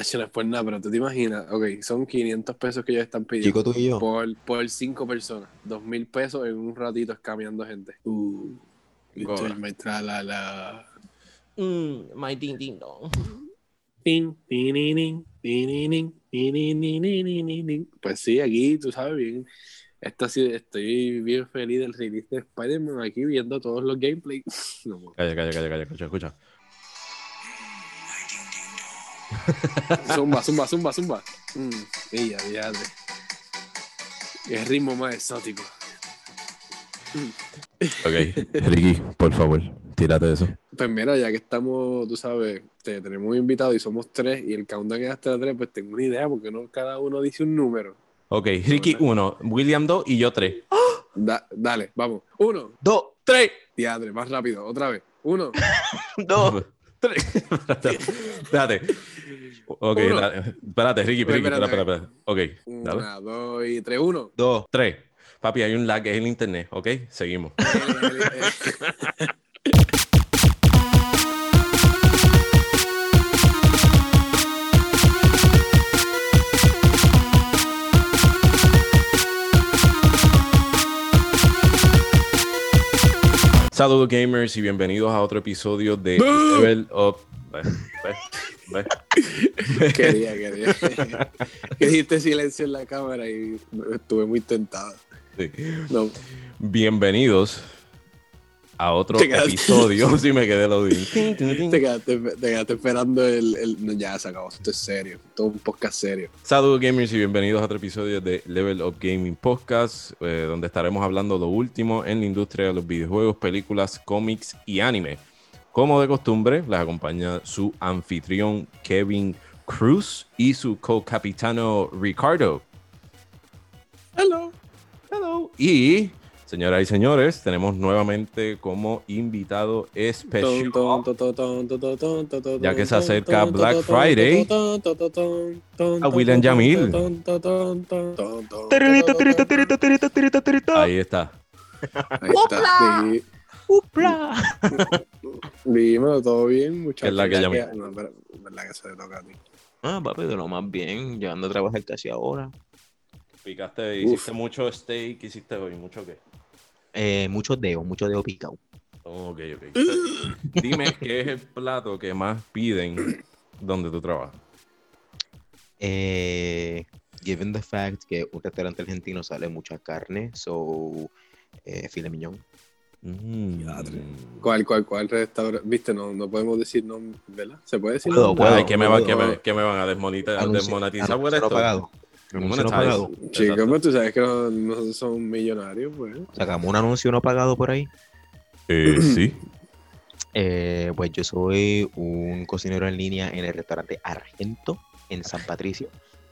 Ah, no es por nada, pero tú te imaginas, ok, son 500 pesos que ellos están pidiendo. Chico, tú y yo. Por, por cinco personas. Dos mil pesos en un ratito escameando gente. Uh. Me tra la la. Mm, my ding ding dong. Tin, tininin, tininin, tininin. Pues sí, aquí tú sabes bien. Esto sí, estoy bien feliz del release de Spider-Man aquí viendo todos los gameplays. No, Calla, calla, calla, calla, escucha, escucha. zumba, zumba, zumba, zumba. Mm, ella, ella. El ritmo más exótico. Mm. Ok, Ricky, por favor, tírate de eso. Pues mira, ya que estamos, tú sabes, te tenemos un invitado y somos tres, y el countdown es hasta tres, pues tengo una idea, porque no cada uno dice un número. Ok, Ricky uno, William dos y yo tres. Dale, vamos. 1, 2, 3. Diadre, más rápido, otra vez. 1, 2, Espérate. Ok, espérate, Ricky, Ricky, Espérate. espera. Ok, dale. una, dos y tres, uno. Dos. Tres. Papi, hay un lag, es el internet, ok, seguimos. Saludos gamers y bienvenidos a otro episodio de. Level Up. Ve, ve, quería, quería. que dijiste silencio en la cámara y estuve muy tentado. Sí. No, Bienvenidos a otro Te episodio. Si me quedé lo te quedaste, te quedaste esperando el, el- no, Ya se acabó, esto es serio. Todo un podcast serio. Saludos gamers y bienvenidos a otro episodio de Level Up Gaming Podcast, eh, donde estaremos hablando lo último en la industria de los videojuegos, películas, cómics y anime. Como de costumbre, les acompaña su anfitrión Kevin Cruz y su co-capitano Ricardo. Hello. Hello. Y, señoras y señores, tenemos nuevamente como invitado especial. Ya que se acerca Black Friday, a William Yamil. Ahí está. Ahí está. Upla. Dímelo, todo bien, muchachos. ¿Qué es la que Ya llama? No, pero verdad que se le toca a ti. Ah, papi, de lo más bien. Llegando a trabajar casi ahora. Picaste, Uf. hiciste mucho steak, hiciste hoy, mucho qué. Eh, muchos dedos, muchos dedos picados. Oh, ok, ok. Dime qué es el plato que más piden donde tú trabajas. Eh, given the fact que un restaurante argentino sale mucha carne, so eh, filet mignon. Mm. ¿Cuál, cuál, cuál restaurante? Viste, no, no podemos decir nombre, ¿verdad? ¿Se puede decir Puedo, nombre? puedo. Ay, ¿qué, me va- puedo. qué me, qué me van a desmonetizar por no esto? pagado. Anuncio no pagado. Chicos, pues tú sabes que no- nosotros somos millonarios, pues. Sacamos un anuncio no pagado por ahí. Eh, sí. Eh, pues yo soy un cocinero en línea en el restaurante Argento en San Patricio.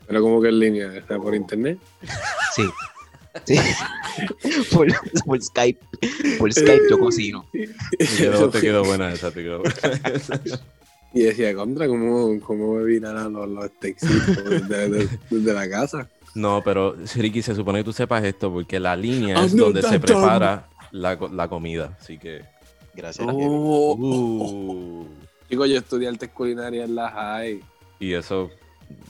Pero como que en línea, está por internet. Sí. Sí. por, por Skype. Por Skype yo cocino. Te quedó, te quedó buena esa, te quedó buena. Y decía, contra, ¿cómo, cómo me vinarán los, los steaksitos desde, desde- desde la casa? No, pero Ricky, se supone que tú sepas esto porque la línea I'm es donde se prepara la, la comida. Así que. Gracias. Oh, Uh, Chicos, yo estudié artes culinarias en la high. y eso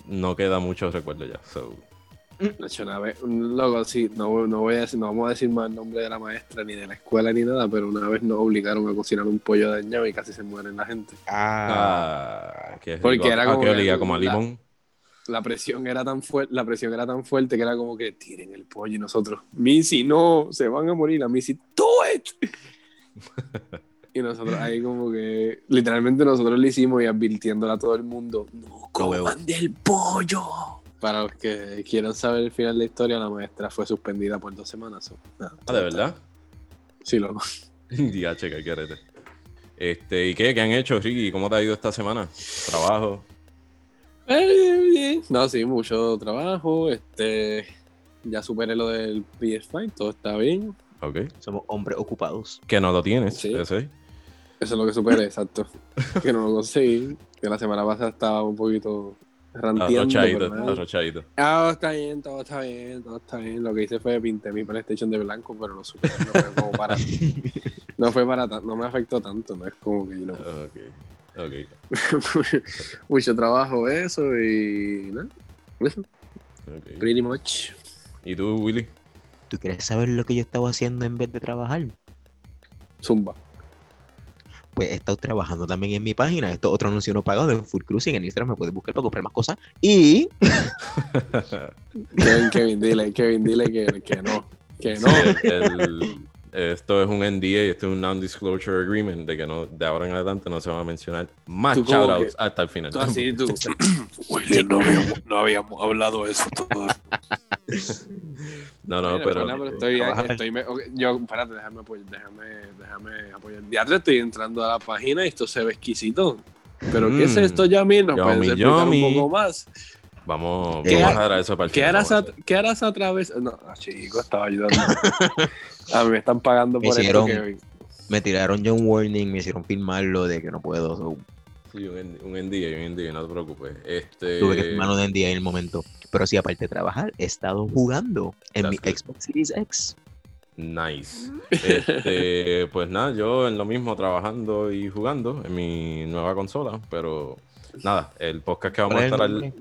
no queda mucho recuerdo ya. So. Una vez, loco, sí, no, no, voy a no vamos a decir más el nombre de la maestra ni de la escuela ni nada, pero una vez nos obligaron a cocinar un pollo dañado y casi se mueren la gente. Ah, Ah, qué Porque era como que que olía como a limón. La presión era tan fuerte, la presión era tan fuerte que era como que tiren el pollo y nosotros, Missy, no, se van a morir, la Missy, do it. y nosotros ahí como que, literalmente nosotros le hicimos y advirtiéndole a todo el mundo, no coman del pollo. Para los que quieran saber el final de la historia, la maestra fue suspendida por dos semanas. nada, Ah, ¿de verdad? Sí, loco. Ya, checa, qué. Este, ¿y qué? ¿Qué han hecho, Ricky? ¿Cómo te ha ido esta semana? Trabajo. Eh, bien. No, sí, mucho trabajo. Este, ya superé lo del PS5, todo está bien. Ok. somos hombres ocupados. Que no lo tienes. Sí. ese. Eso es lo que superé, exacto. Que no lo conseguí. Que la semana pasada estaba un poquito. Arrochadito, nada. arrochadito. Ah, todo está bien, todo está bien, todo está bien. Lo que hice fue pinté mi PlayStation de blanco, pero lo superé. No fue como para. No fue para tan- no me afectó tanto, no es como que yo no. Ok. Ok, Mucho trabajo, eso y. ¿no? Eso, ok. pretty much. ¿Y tú, Willy? ¿Tú quieres saber lo que yo estaba haciendo en vez de trabajar? Zumba. Pues he estado trabajando también en mi página. Esto es otro anuncio no pagado en Full Cruising. En Instagram me puedes buscar para comprar más cosas. Y Kevin, Kevin, dile, Kevin, dile que, que no. Que no. Sí, el- esto es un NDA, esto es un Non-Disclosure Agreement, de que no, de ahora en adelante no se van a mencionar más shoutouts que- hasta el final. Tú así, tú. William, no habíamos, no habíamos hablado de eso todo. No, no, Mira, pero. pero estoy, yo, espérate, déjame apoyar, déjame, déjame apoyar. Ya te estoy entrando a la página y esto se ve exquisito. Pero ¿qué es Mm. esto, Yami? ¿Nos Yummy, puedes explicar yummy. un poco más? Vamos, ¿Qué vamos a dejar a eso para el ¿Qué harás, a. ¿Qué harás a través? No, ah, chico, estaba ayudando. a mí me están pagando Me por hicieron- esto, Kevin. me tiraron ya un warning, me hicieron firmarlo de que no puedo. so, Sí, un, un NDA, un NDA, no te preocupes. Este, tuve que firmarlo de día en el momento. Pero sí, aparte de trabajar, he estado jugando en mi good. Xbox Series X. Nice. Este, pues nada, yo en lo mismo trabajando y jugando en mi nueva consola, pero nada, el podcast que vamos a ¿Cuál es estar el al?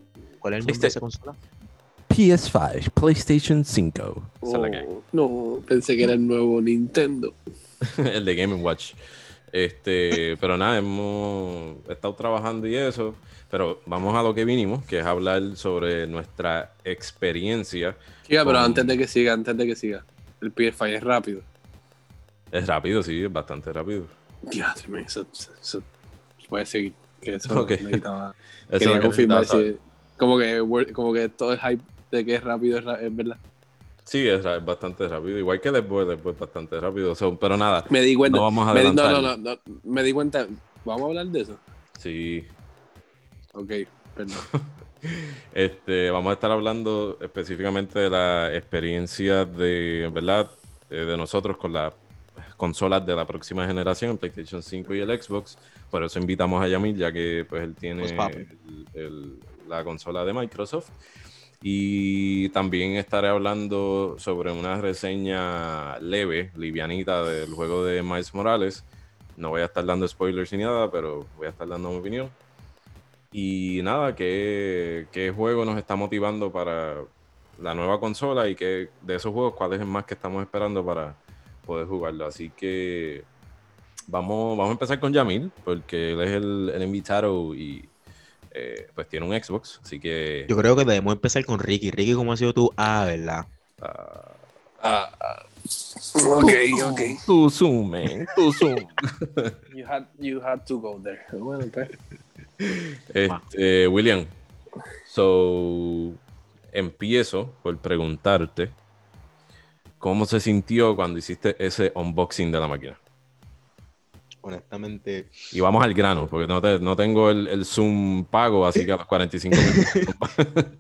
¿Cuál es el nombre de esa consola? PS5, PlayStation 5. Esa es la que hay. Oh, no, pensé que era el nuevo Nintendo. el de Game Watch. Este, pero nada, hemos estado trabajando y eso. Pero vamos a lo que vinimos, que es hablar sobre nuestra experiencia. Chica, pero antes de que siga, antes de que siga. El PS5 es rápido. Es rápido, sí, es bastante rápido. Dios mío, eso, eso, eso- Puede seguir. Que eso Ok. necesitaba. Eso Quería confirmar si. Como que, como que todo el hype de que es rápido es, verdad. Sí, es, bastante rápido. Igual que después, después bastante rápido. So, pero nada, Me di cuenta. no vamos a me di- no, adelantar. no, no, no, Me di cuenta. ¿Vamos a hablar de eso? Sí, Ok, perdón. Este, vamos a estar hablando específicamente de la experiencia de, ¿verdad? Eh, de nosotros con las consolas de la próxima generación, el PlayStation 5 y el Xbox. Por eso invitamos a Yamil, ya que pues él tiene Pues, el- la consola de Microsoft. Y también estaré hablando sobre una reseña leve, livianita del juego de Miles Morales. No voy a estar dando spoilers ni nada, pero voy a estar dando mi opinión. Y nada, ¿qué, qué juego nos está motivando para la nueva consola y qué, de esos juegos, cuál es el más que estamos esperando para poder jugarlo? Así que vamos, vamos a empezar con Yamil, porque él es el, el invitado y eh, pues tiene un Xbox, así que... Yo creo que debemos empezar con Ricky. Ricky, ¿cómo ha sido tú? Ah, ¿verdad? ah, Ah, ah. ok, ok. Too soon, man, too soon. You had, you had to go there. Bueno, pues. Este, William, so empiezo por preguntarte cómo se sintió cuando hiciste ese unboxing de la máquina. Honestamente, Y vamos al grano, porque no, te- no tengo el, el Zoom pago, así que a los 45 minutos.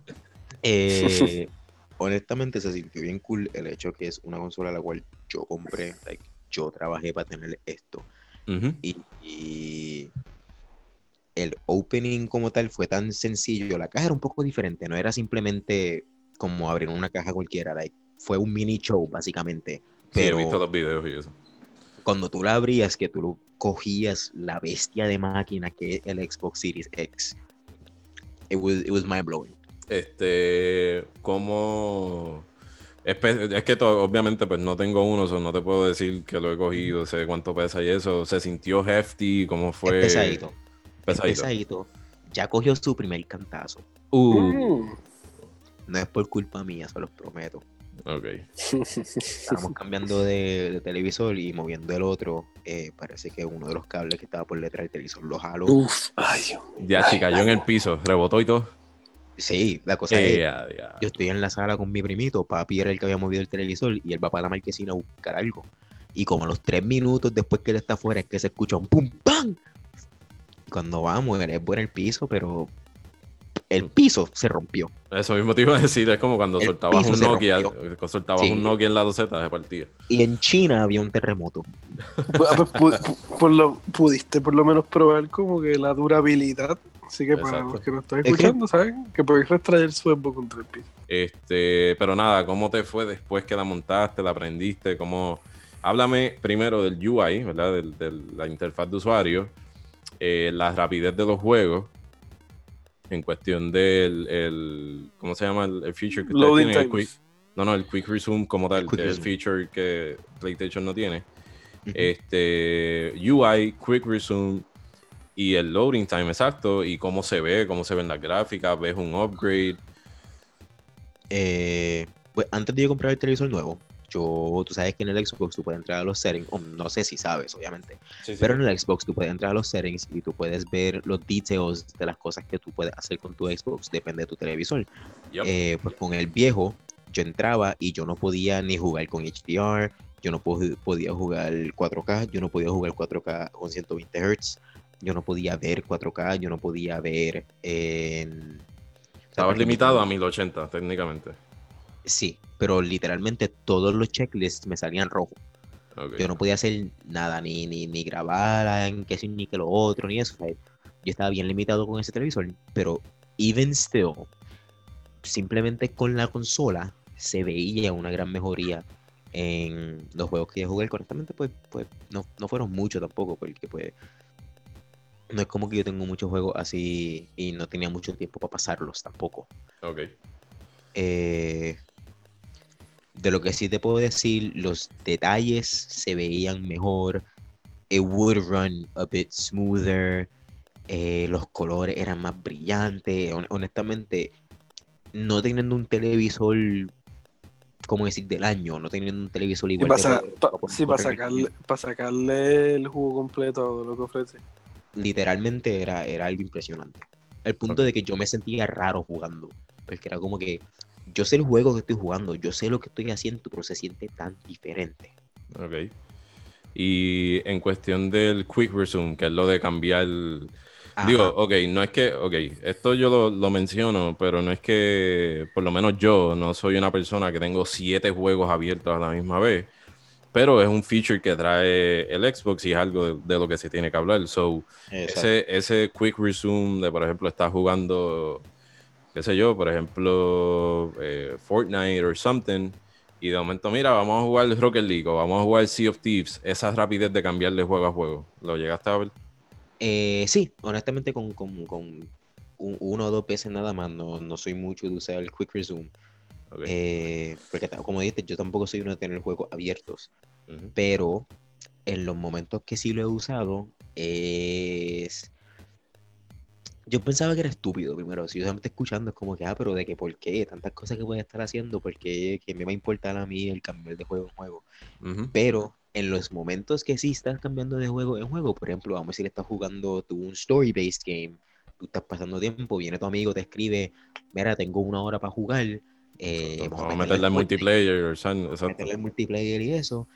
eh, honestamente se sintió bien cool el hecho que es una consola la cual yo compré, like, yo trabajé para tener esto. Y, y el opening como tal fue tan sencillo. La caja era un poco diferente, no era simplemente como abrir una caja cualquiera, like, fue un mini show básicamente. Sí, he visto los videos y eso. Cuando tú la abrías, que tú cogías la bestia de máquina que es el Xbox Series X, it was, it was mind blowing. Este, ¿cómo...? Es que obviamente pues no tengo uno, so no te puedo decir que lo he cogido, sé cuánto pesa y eso. ¿Se sintió hefty? ¿Cómo fue? Es pesadito. es Pesadito. pesadito. Ya cogió su primer cantazo. Uh, Mm. No es por culpa mía, se los prometo. Ok. Estábamos cambiando de, de televisor y moviendo el otro. eh, parece que uno de los cables que estaba por detrás del televisor lo jaló. Uf, ay, Dios. Ya, sí, cayó en el piso, rebotó y todo. Sí, la cosa es, Eh, ya, ya. yo estoy en la sala con mi primito, papi era el que había movido el televisor y él va para la marquesina a buscar algo. Y como a los tres minutos después que él está afuera es que se escucha un pum pam. Y Cuando vamos, él es bueno el piso, pero el piso se rompió. Eso mismo te iba a decir, es como cuando El soltabas un Nokia, soltabas Sí. un Nokia en la doseta, se partía. Y en China había un terremoto. Pues, pues, pu- por lo, pudiste por lo menos probar como que la durabilidad. Así que para Exacto. los que nos están Es que- escuchando, ¿saben? Que podéis retraer su Xbox contra el piso. Este, pero nada, ¿cómo te fue después que la montaste, la aprendiste? ¿Cómo... Háblame primero del UI, ¿verdad? Del- de la interfaz de usuario. eh, la rapidez de los juegos en cuestión del, el, ¿cómo se llama el, el feature que ustedes tienen? El quick- no, no, el Quick Resume como tal, El Quick que es el Resume. feature que PlayStation no tiene. Este, UI, Quick Resume y el loading time exacto y cómo se ve, cómo se ven las gráficas, ves un upgrade. Eh, pues antes de yo comprar el televisor nuevo, yo, tú sabes que en el Xbox tú puedes entrar a los settings, no sé si sabes, obviamente, pero en el Xbox tú puedes entrar a los settings y tú puedes ver los details de las cosas que tú puedes hacer con tu Xbox, depende de tu televisor. Eh, pues con el viejo, yo entraba y yo no podía ni jugar con HDR, yo no po- podía jugar 4K, yo no podía jugar 4K con 120 Hz, yo no podía ver 4K, yo no podía ver en... Estabas limitado a mi- 1080 técnicamente. Sí, pero literalmente todos los checklists me salían rojos. Ok. Yo no podía hacer nada, ni, ni, ni grabar, qué sí, ni que lo otro, ni eso. o sea, yo estaba bien limitado con ese televisor, pero even still, simplemente con la consola se veía una gran mejoría en los juegos que jugué. Correctamente, pues, pues no, no fueron muchos tampoco, porque pues no es como que yo tengo muchos juegos así y no tenía mucho tiempo para pasarlos tampoco. Ok. Eh, de lo que sí te puedo decir, los detalles se veían mejor. It would run a bit smoother. eh, los colores eran más brillantes. hon- honestamente, no teniendo un televisor, como decir, del año, no teniendo un televisor igual para, pa- para sí, para sacarle, para sacarle el jugo completo de lo que ofrece. literalmente era, era algo impresionante. El punto de que yo me sentía raro jugando. Porque era como que yo sé el juego que estoy jugando, yo sé lo que estoy haciendo, pero se siente tan diferente. Ok. Y en cuestión del Quick Resume, que es lo de cambiar. Digo, ok, no es que, ok, esto yo lo, lo menciono, pero no es que, por lo menos yo, no soy una persona que tengo siete juegos abiertos a la misma vez, pero es un feature que trae el Xbox y es algo de, de lo que se tiene que hablar. So, Exacto. ese, ese quick resume de, por ejemplo, estar jugando, qué sé yo, por ejemplo, eh, Fortnite or something, y de momento, mira, vamos a jugar Rocket League o vamos a jugar Sea of Thieves, esa rapidez de cambiar de juego a juego, ¿lo llegaste a ver? Eh, sí, honestamente con, con- con un- uno o dos veces nada más, no, no soy mucho de usar el Quick Resume. Eh, porque como dijiste, yo tampoco soy uno de tener juegos abiertos. Pero en los momentos que sí lo he usado es yo pensaba que era estúpido primero si yo solamente escuchando es como que ah pero de que por qué tantas cosas que voy a estar haciendo porque que me va a importar a mí el cambiar de juego en juego Ujú. pero en los momentos que sí estás cambiando de juego en juego por ejemplo vamos a decir estás jugando tú un story based game tú estás pasando tiempo viene tu amigo te escribe mira tengo una hora para jugar eh, Vamos a meterle al Fortnite" multiplayer, o sea, exacto. meterle el multiplayer y eso,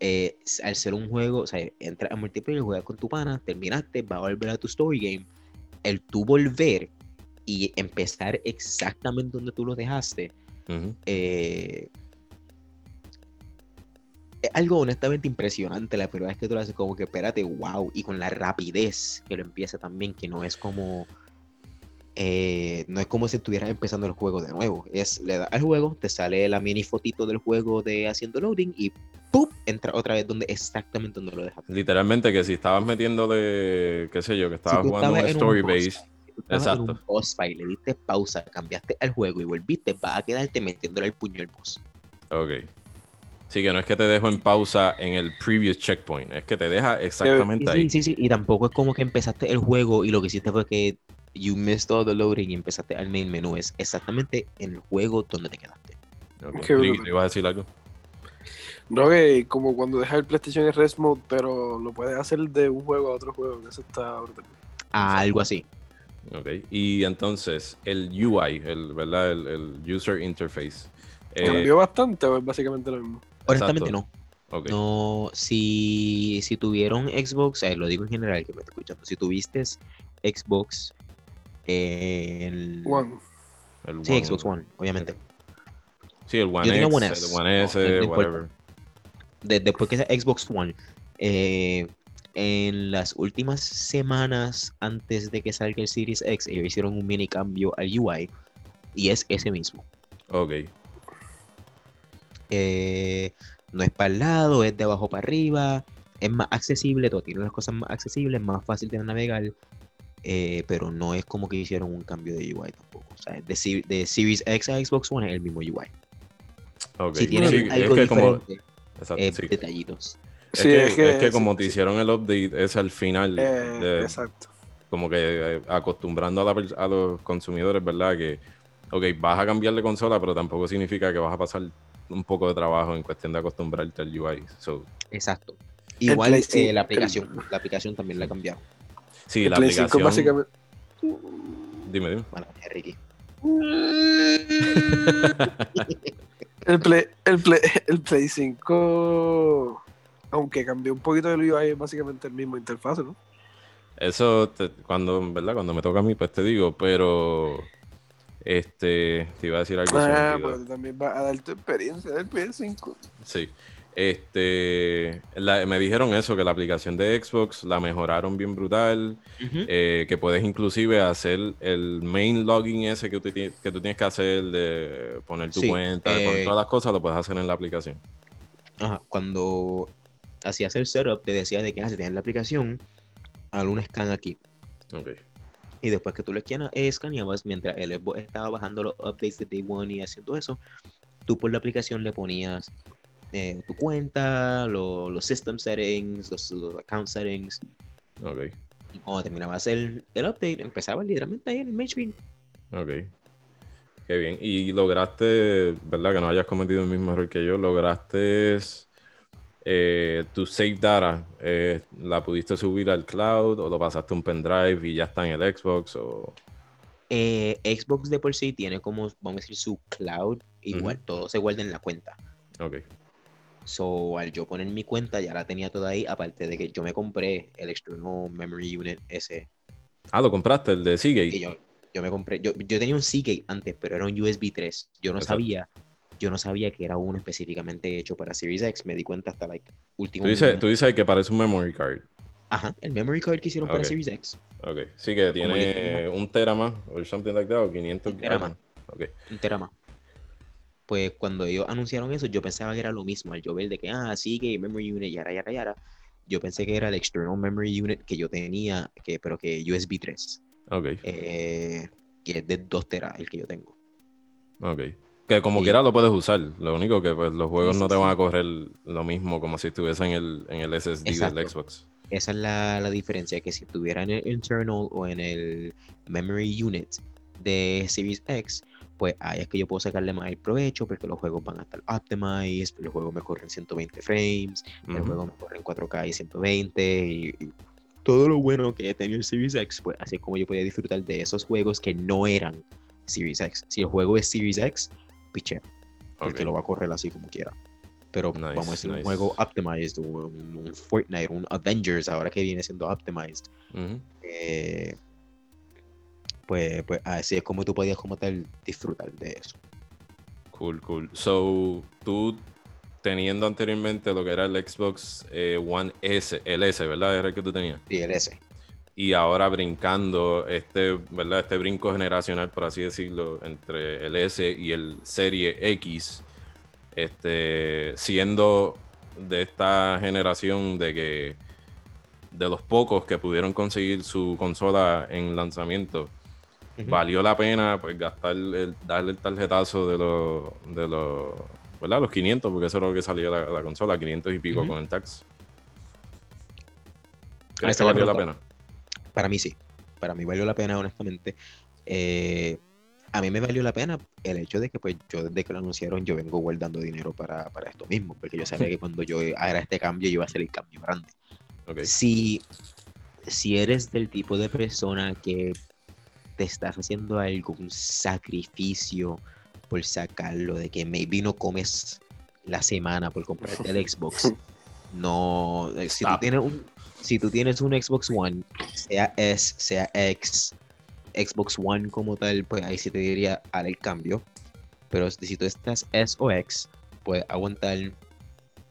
eh, al ser un juego, o sea, entras al multiplayer, juegas con tu pana, terminaste, vas a volver a tu story game, el tú volver y empezar exactamente donde tú lo dejaste, eh, es algo honestamente impresionante la primera vez que tú lo haces como que espérate, wow, y con la rapidez que lo empieza también, que no es como eh, no es como si estuvieras empezando el juego de nuevo, es le das al juego, te sale la mini fotito del juego de haciendo loading y ¡pum! entra otra vez donde exactamente donde lo dejaste. Literalmente que si estabas metiéndole, qué sé yo, que estabas jugando un estabas en un story base, en un exacto. boss fight, le diste pausa, cambiaste al juego y volviste, vas a quedarte metiéndole el puño al boss. ok. Sí, que no es que te dejo en pausa en el previous checkpoint, es que te deja exactamente Sí, ahí. sí, sí, sí, y tampoco es como que empezaste el juego y lo que hiciste fue que you missed all the loading y empezaste al main menú. Es exactamente en el juego donde te quedaste. Ok. Qué Ricky, brutal. ¿te ibas a decir algo? No, que como cuando dejas el PlayStation en Rest Mode, pero lo puedes hacer de un juego a otro juego, que eso está brutal. Algo así. Ok. Y entonces, el UI, el, ¿verdad? El, el User Interface. eh, ¿Cambió bastante o es básicamente lo mismo? Honestamente Exacto. no. ok. No, si, si tuvieron Xbox, eh, lo digo en general que me está escuchando, si tuviste Xbox, el... One. El Sí, One- Xbox One, obviamente. Sí, el One Yo tenía X, One el S. One S, no whatever. de- después que sea Xbox One, eh, en las últimas semanas antes de que salga el Series X, ellos hicieron un mini cambio al UI y es ese mismo. Ok. Eh, no es para el lado, es de abajo para arriba. es más accesible, todo tiene las cosas más accesibles, más fácil de navegar, eh, pero no es como que hicieron un cambio de UI tampoco. O sea, de, de Series X a Xbox One es el mismo UI. Ok. Si tienen Sí, es algo que como, exacto, eh, sí. detallitos. Es, Sí, que, es que- es que como sí, te sí. hicieron el update, es al final, Eh, de- exacto. como que acostumbrando a, la pers- a los consumidores, ¿verdad? Que, ok, vas a cambiar de consola, pero tampoco significa que vas a pasar un poco de trabajo en cuestión de acostumbrarte al UI. So, Exacto. Igual eh, la el- aplicación, la aplicación también la cambiaron. Sí, El la Play 5 aplicación... básicamente. Dime, dime. Bueno, Ricky. El Play, el Play, el Play 5, aunque cambió un poquito el UI, es básicamente el mismo interfaz, ¿no? Eso, te- cuando, ¿verdad? Cuando me toca a mí, pues te digo, pero... Este, te iba a decir algo. Ah, olvidó. pues también vas a dar tu experiencia del Play 5. Sí. Este, la- me dijeron eso, que la aplicación de Xbox la mejoraron bien brutal, eh, que puedes inclusive hacer el main login ese que tú, que tú tienes que hacer de poner tu Sí, cuenta, de poner eh, todas las cosas, lo puedes hacer en la aplicación. Ajá, Cuando hacías el setup, te decía de que ah, si tienes la aplicación, haz un scan aquí. Y después que tú lo escaneabas, eh, escaneabas, mientras el Xbox estaba bajando los updates de Day One y haciendo eso, tú por la aplicación le ponías eh, tu cuenta, lo- los system settings, los, los account settings. Ok. Y cuando terminabas el, el update, empezaba literalmente ahí en el main screen. Ok. Qué bien. Y lograste, ¿verdad? Que no hayas cometido el mismo error que yo. Lograste eh, tu save data. eh, ¿La pudiste subir al cloud o lo pasaste a un pendrive y ya está en el Xbox? O... Eh, Xbox de por sí tiene como, vamos a decir, su cloud. Igual, todo se guarda en la cuenta. Ok. So, al yo poner mi cuenta, ya la tenía toda ahí. Aparte de que yo me compré el external memory unit ese. Ah, lo compraste, el de Seagate. yo, yo me compré. Yo, yo tenía un Seagate antes, pero era un USB 3. Yo no Exacto. sabía. Yo no sabía que era uno específicamente hecho para Series X. Me di cuenta hasta like último. Tú dices, tú dices que parece un memory card. Ajá, el memory card que hicieron para. Series X. Ok. Sí, que tiene que- un tera más o something like that, o 500 Un tera más. Ok. un tera más. Pues cuando ellos anunciaron eso, yo pensaba que era lo mismo. Al yo ver de que, ah, sí, que memory unit, yara, yara, yara. Yo pensé que era el external memory unit que yo tenía, que, pero que USB 3, Ok. eh, que es de 2 teras el que yo tengo. Ok. Que como Y- quiera lo puedes usar. Lo único que pues, los juegos Sí, no sí, te van sí. a correr lo mismo como si estuviesen en el, en el SSD del. Xbox. Esa es la, la diferencia, que si estuviera en el internal o en el memory unit de Series X, pues ahí es que yo puedo sacarle más el provecho porque los juegos van a estar optimized, los juegos me corren 120 frames, el Ujú. juego me corre en 4K y 120 y, y todo lo bueno que tenía el Series X, pues así es como yo podía disfrutar de esos juegos que no eran Series X. Si el juego es Series X, piche, porque Ok. lo va a correr así como quiera. Pero Nice, vamos a decir nice. un juego optimized, un, un Fortnite, un Avengers, ahora que viene siendo optimized, Ujú. eh, pues, pues así es como tú podías como tal disfrutar de eso. Cool, cool. So, tú teniendo anteriormente lo que era el Xbox eh, One S, el S, ¿verdad? Era el que tú tenías. Y el S. Y ahora brincando este, ¿verdad? Este brinco generacional, por así decirlo, entre el S y el Serie X, este, siendo de esta generación de que de los pocos que pudieron conseguir su consola en lanzamiento, Valió la pena pues gastar el, darle el tarjetazo de los de los ¿verdad? los 500 porque eso era lo que salía la, la consola 500 y pico con el tax ¿crees que valió la pena? Para mí sí. Para mí valió la pena, honestamente. Eh, a mí me valió la pena el hecho de que pues yo desde que lo anunciaron yo vengo guardando dinero para, para esto mismo, porque yo sabía que cuando yo haga este cambio yo iba a hacer el cambio grande. Si, si eres del tipo de persona que te estás haciendo algún sacrificio por sacarlo, de que maybe no comes la semana por comprarte el Xbox, no, eh, si tú tienes un, si tú tienes un Xbox One, sea S, sea X, Xbox One como tal, pues ahí sí te diría haz el cambio. Pero si tú estás S o X, puedes aguantar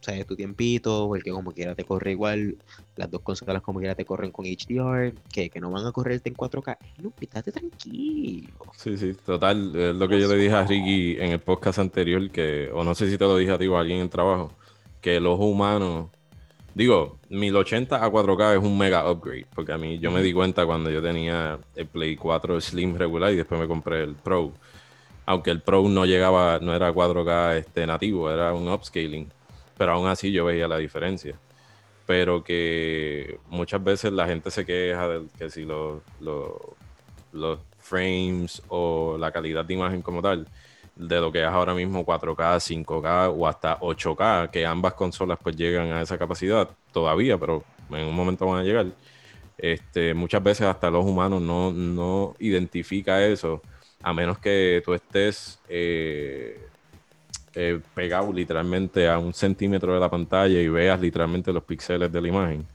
¿sabes? tu tiempito, porque como quiera te corre igual. Las dos consolas como quiera te corren con HDR, que, que no van a correrte en 4K. No, estate tranquilo. Sí, sí, total. Es lo que yo le dije a Ricky en el podcast anterior, que, o no sé si te lo dije a ti o a alguien en el trabajo, que el ojo humano Digo, 1080 a 4K es un mega upgrade, porque a mí yo me di cuenta cuando yo tenía el Play 4 Slim regular y después me compré el Pro. Aunque el Pro no llegaba, no era 4K este, nativo, era un upscaling. Pero aún así yo veía la diferencia. Pero que muchas veces la gente se queja de que si los, los, frames o la calidad de imagen como tal de lo que es ahora mismo 4K, 5K o hasta 8K, que ambas consolas pues llegan a esa capacidad todavía, pero en un momento van a llegar. Este, muchas veces hasta los humanos no, no identifica eso, a menos que tú estés eh, eh, pegado literalmente a un centímetro de la pantalla y veas literalmente los píxeles de la imagen.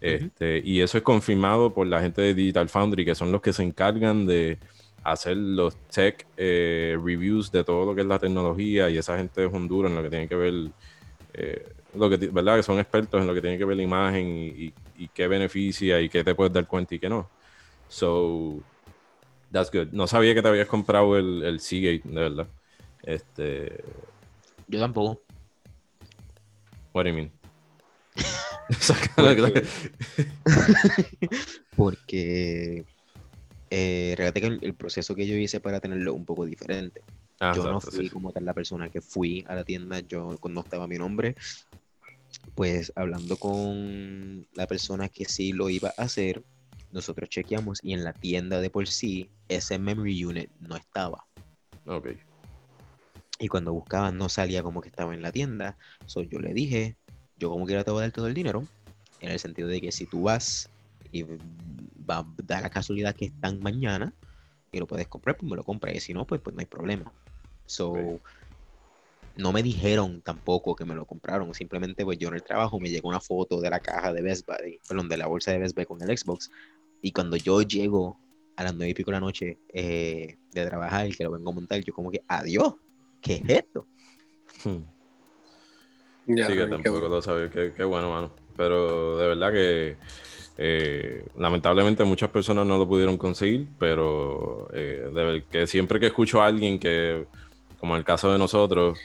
Este, y eso es confirmado por la gente de Digital Foundry, que son los que se encargan de, hacer los tech eh, reviews de todo lo que es la tecnología y esa gente de Honduras en lo que tiene que ver, eh, lo que, ¿verdad? Que son expertos en lo que tiene que ver la imagen y, qué beneficia y qué te puedes dar cuenta y qué no. So, that's good. No sabía que te habías comprado el, el Seagate, de verdad. Este... Yo tampoco. What do you mean? Porque eh, que el, proceso que yo hice para tenerlo un poco diferente. Ah, yo no fui como tal la persona que fui a la tienda, yo cuando estaba mi nombre, pues hablando con la persona que sí lo iba a hacer, nosotros chequeamos y en la tienda de por sí ese memory unit no estaba. Ok. Y cuando buscaba no salía como que estaba en la tienda. So yo le dije, yo como quiera te voy a dar todo el dinero, en el sentido de que si tú vas y va a dar la casualidad que están mañana y lo puedes comprar, pues me lo compré. Si no, pues, pues no hay problema. So, no me dijeron tampoco que me lo compraron. Simplemente, pues yo en el trabajo me llegó una foto de la caja de Best Buy, perdón, de la bolsa de Best Buy con el Xbox. Y cuando yo llego a las nueve y pico de la noche eh, de trabajar y que lo vengo a montar, yo como que, adiós, ¿qué es esto? Hmm. sí, que tampoco lo sabía. Qué, bueno, mano. Pero de verdad que eh, lamentablemente muchas personas no lo pudieron conseguir, pero eh, que siempre que escucho a alguien que, como en el caso de nosotros,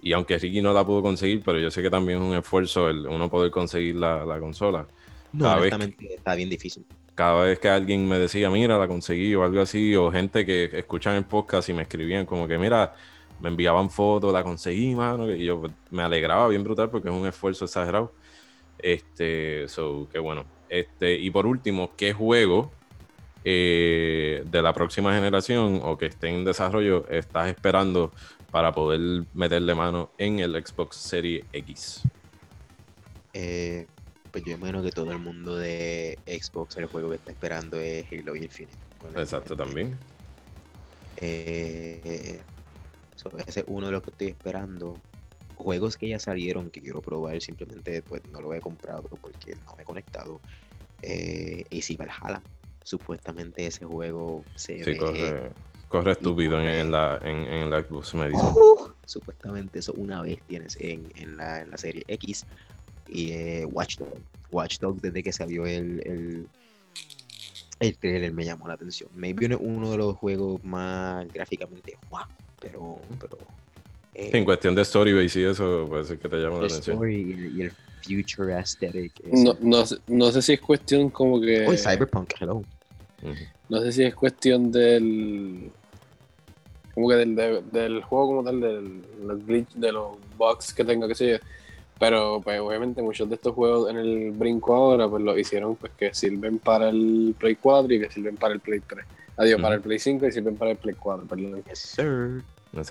y aunque Ricky no la pudo conseguir, pero yo sé que también es un esfuerzo el uno poder conseguir la, consola. No, honestamente está bien difícil. Cada vez que alguien me decía, mira, la conseguí o algo así, o gente que escuchan el podcast y me escribían como que, mira, me enviaban fotos, la conseguí, mano, y yo me alegraba bien brutal porque es un esfuerzo exagerado. Este, so, que bueno, este, y por último, ¿qué juego eh, de la próxima generación o que esté en desarrollo estás esperando para poder meterle mano en el Xbox Series X? Eh, pues yo imagino que todo el mundo de Xbox el juego que está esperando es Halo Infinite. Exacto, también. Eh, ese es uno de los que estoy esperando. Juegos que ya salieron que quiero probar, simplemente pues no lo he comprado porque no me he conectado. Eh, AC Valhalla. Supuestamente ese juego se sí, corre, corre estúpido en, la, en, la Xbox, me dice. supuestamente eso una vez tienes en, en, la, en la serie X. Y eh, Watchdog. Watchdog desde que salió el, el, el trailer me llamó la atención. Maybe uno de los juegos más gráficamente wow, pero, pero eh, en cuestión de story y sí eso puede ser que te llame la atención. Y, el future aesthetic. No, no, no, sé si es cuestión como que. Oh, Cyberpunk, hello. No sé si es cuestión del. Como que del, del, juego como tal, del glitch, de los bugs que tenga que ser. Pero pues obviamente muchos de estos juegos en el brinco ahora pues lo hicieron pues que sirven para el Play 4 y que sirven para el Play 3. Adiós, para el Play 5 y sirven para el Play 4, perdón. Yes, sir.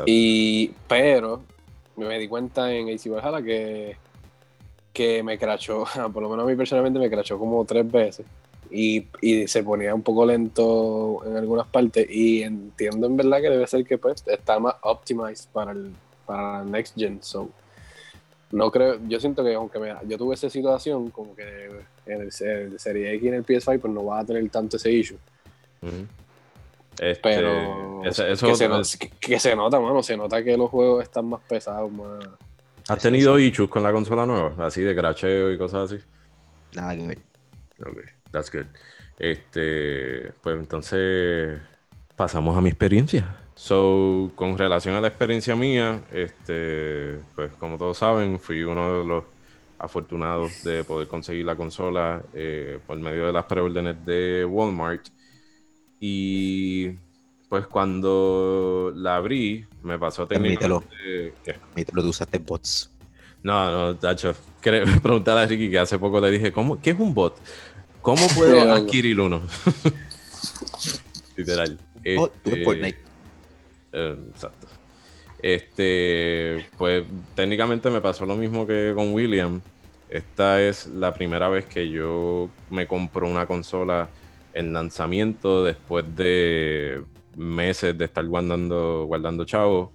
Y, pero me di cuenta en AC Valhalla que, que me crachó, por lo menos a mí personalmente me crachó como tres veces. Y, y, se ponía un poco lento en algunas partes. Y entiendo en verdad que debe ser que pues está más optimized para el para Next Gen. So, no creo, yo siento que aunque me, yo tuve esa situación, como que en el, Serie X y en el PS5, pues no va a tener tanto ese issue. Este, pero que, se, nota, mano, se nota que los juegos están más pesados, más... ¿Has tenido issues con la consola nueva? Así de cracheo y cosas así. Nada que ver. Ok, that's good. Este, pues entonces pasamos a mi experiencia. So, con relación a la experiencia mía, este, pues como todos saben, fui uno de los afortunados de poder conseguir la consola eh, por medio de las preórdenes de Walmart. Y pues cuando la abrí, me pasó Permítelo. técnicamente... ¿qué? Permítelo, tú usaste bots. No, no, Tacho. Preguntar a Ricky que hace poco le dije, ¿cómo, ¿qué es un bot? ¿Cómo puedo adquirir uno? Literal. Bot, tú Este, Fortnite. eh, exacto. Este, pues técnicamente me pasó lo mismo que con William. Esta es la primera vez que yo me compro una consola en lanzamiento después de meses de estar guardando, guardando chavos.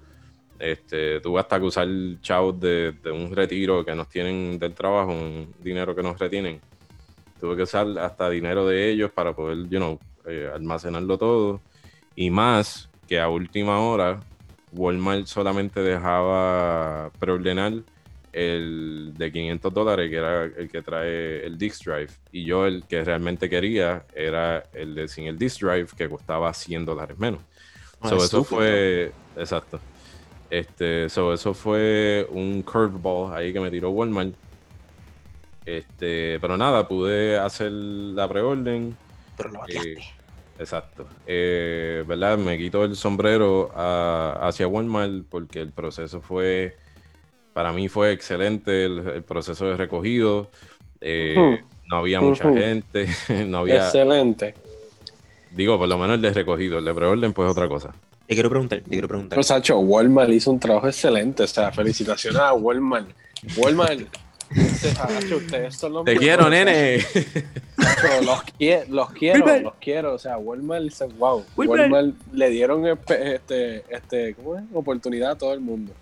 Este, tuve hasta que usar chavos de, de un retiro que nos tienen del trabajo, un dinero que nos retienen. Tuve que usar hasta dinero de ellos para poder, you know, eh, almacenarlo todo. Y más que a última hora, Walmart solamente dejaba preordenar el de 500 dólares, que era el que trae el disk drive. Y yo el que realmente quería era el de sin el disk drive, que costaba 100 dólares menos. Ah, So, eso fue, exacto. Este, so, eso fue un curveball ahí que me tiró Walmart. Este, pero nada, pude hacer la preorden. Pero lo Eh, exacto. Eh, ¿Verdad? Me quito el sombrero a- hacia Walmart porque el proceso fue, para mí fue excelente, el, el proceso de recogido. Eh. No había mucha gente, no había, Excelente. digo, por lo menos el de recogido, el de preorden pues otra cosa. Te quiero preguntar, te quiero preguntar. Pero, Sacho, Walmart hizo un trabajo excelente. O sea, felicitaciones a Walmart. Walmart. ustedes son los Te quiero, nene. Los, qui- los quiero, los quiero. O sea, Walmart dice, wow. Walmart. Walmart le dieron espe- este, este, ¿cómo es? oportunidad a todo el mundo.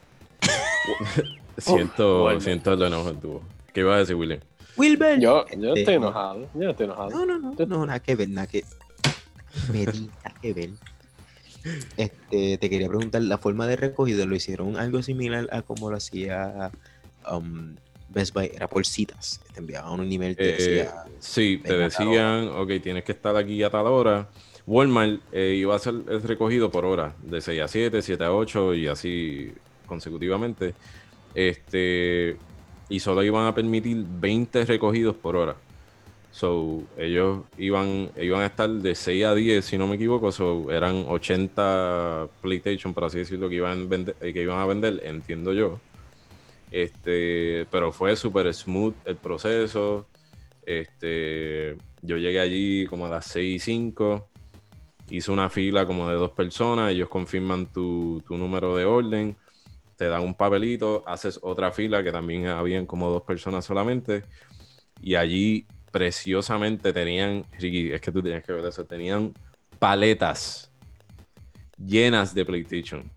Siento, Walmart. siento el enojo en tu voz. ¿Qué ibas a decir, William? Wilber. Yo, yo Este, estoy enojado. Yo estoy enojado. No, no, no, no, nada que ver, nada que me di, nada que ver. Este, te quería preguntar, la forma de recogido lo hicieron algo similar a como lo hacía um, Best Buy, era por citas. Te enviaban un email que Eh, decía, sí, te decían, ok, tienes que estar aquí a tal hora. Walmart eh, iba a ser el recogido por hora, de 6 a 7, 7 a 8 y así consecutivamente. Este, y solo iban a permitir 20 recogidos por hora. So, ellos iban, iban a estar de 6 a 10, si no me equivoco. So, eran 80 PlayStation, por así decirlo, que iban, vende- eh, que iban a vender, entiendo yo. Este, pero fue súper smooth el proceso. Este, yo llegué allí como a las 6 y 5. Hice una fila como de dos personas. Ellos confirman tu, tu número de orden. Te dan un papelito. Haces otra fila que también habían como dos personas solamente. Y allí preciosamente tenían, Ricky, es que tú tienes que ver eso, tenían paletas llenas de PlayStation.